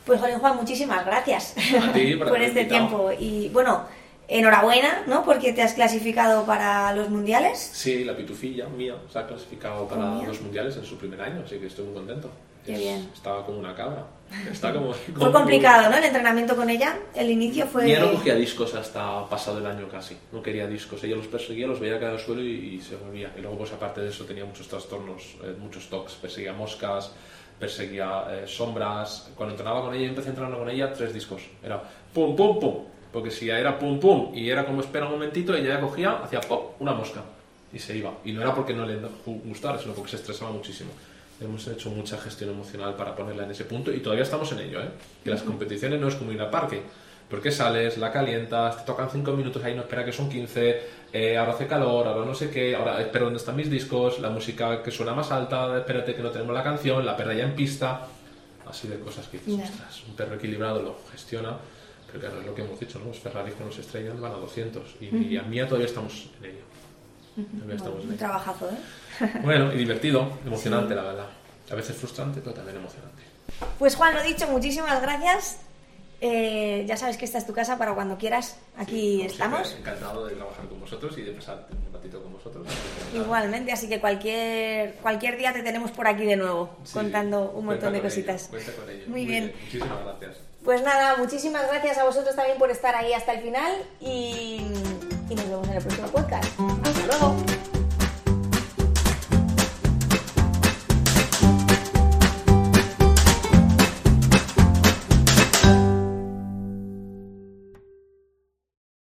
Speaker 1: pues Juan, Juan muchísimas gracias
Speaker 2: A ti por
Speaker 1: este
Speaker 2: invitado.
Speaker 1: tiempo. Y bueno, enhorabuena, ¿no? Porque te has clasificado para los mundiales.
Speaker 2: Sí, la pitufilla mía se ha clasificado para
Speaker 1: mía.
Speaker 2: los mundiales en su primer año, así que estoy muy contento.
Speaker 1: Qué
Speaker 2: Es-
Speaker 1: bien.
Speaker 2: Estaba como una cabra. Está como,
Speaker 1: Fue complicado, ¿no? El entrenamiento con ella. El inicio fue.
Speaker 2: Mía no cogía discos hasta pasado el año casi. No quería discos. Ella los perseguía, los veía caer al suelo y, y se volvía. Y luego, pues aparte de eso, tenía muchos trastornos, eh, muchos tocs. Perseguía moscas, perseguía eh, sombras. Cuando entrenaba con ella, yo empecé entrenando con ella tres discos. Era pum, pum, pum. Porque si era pum, pum y era como espera un momentito, ella ya cogía, hacía pop, una mosca. Y se iba. Y no era porque no le gustara, sino porque se estresaba muchísimo. Hemos hecho mucha gestión emocional para ponerla en ese punto y todavía estamos en ello, ¿eh? Que las competiciones no es como ir al parque. Porque sales, la calientas, te tocan 5 minutos, ahí no espera que son 15, eh, ahora hace calor, ahora no sé qué, ahora espero dónde están mis discos, la música que suena más alta, espérate que no tenemos la canción, la perra ya en pista. Así de cosas que dices, ostras, un perro equilibrado lo gestiona, pero claro, es lo que hemos dicho, ¿no? Los Ferrari con los estrellas van a 200 y, y a mí todavía estamos en ello. Todavía estamos en
Speaker 1: Un trabajazo, ¿eh?
Speaker 2: Bueno, y divertido, emocionante, la verdad. A veces frustrante, pero también emocionante.
Speaker 1: Pues Juan, lo dicho, muchísimas gracias. Eh, ya sabes que esta es tu casa para cuando quieras. Aquí
Speaker 2: Como
Speaker 1: estamos.
Speaker 2: siempre, encantado de trabajar con vosotros y de pasar un ratito con vosotros.
Speaker 1: Igualmente, así que cualquier, cualquier día te tenemos por aquí de nuevo,
Speaker 2: Sí,
Speaker 1: contando un montón de cositas.
Speaker 2: ello, cuenta con ello.
Speaker 1: Muy bien.
Speaker 2: Muchísimas gracias.
Speaker 1: Pues nada, muchísimas gracias a vosotros también por estar ahí hasta el final y, y nos vemos en el próximo podcast. Hasta luego.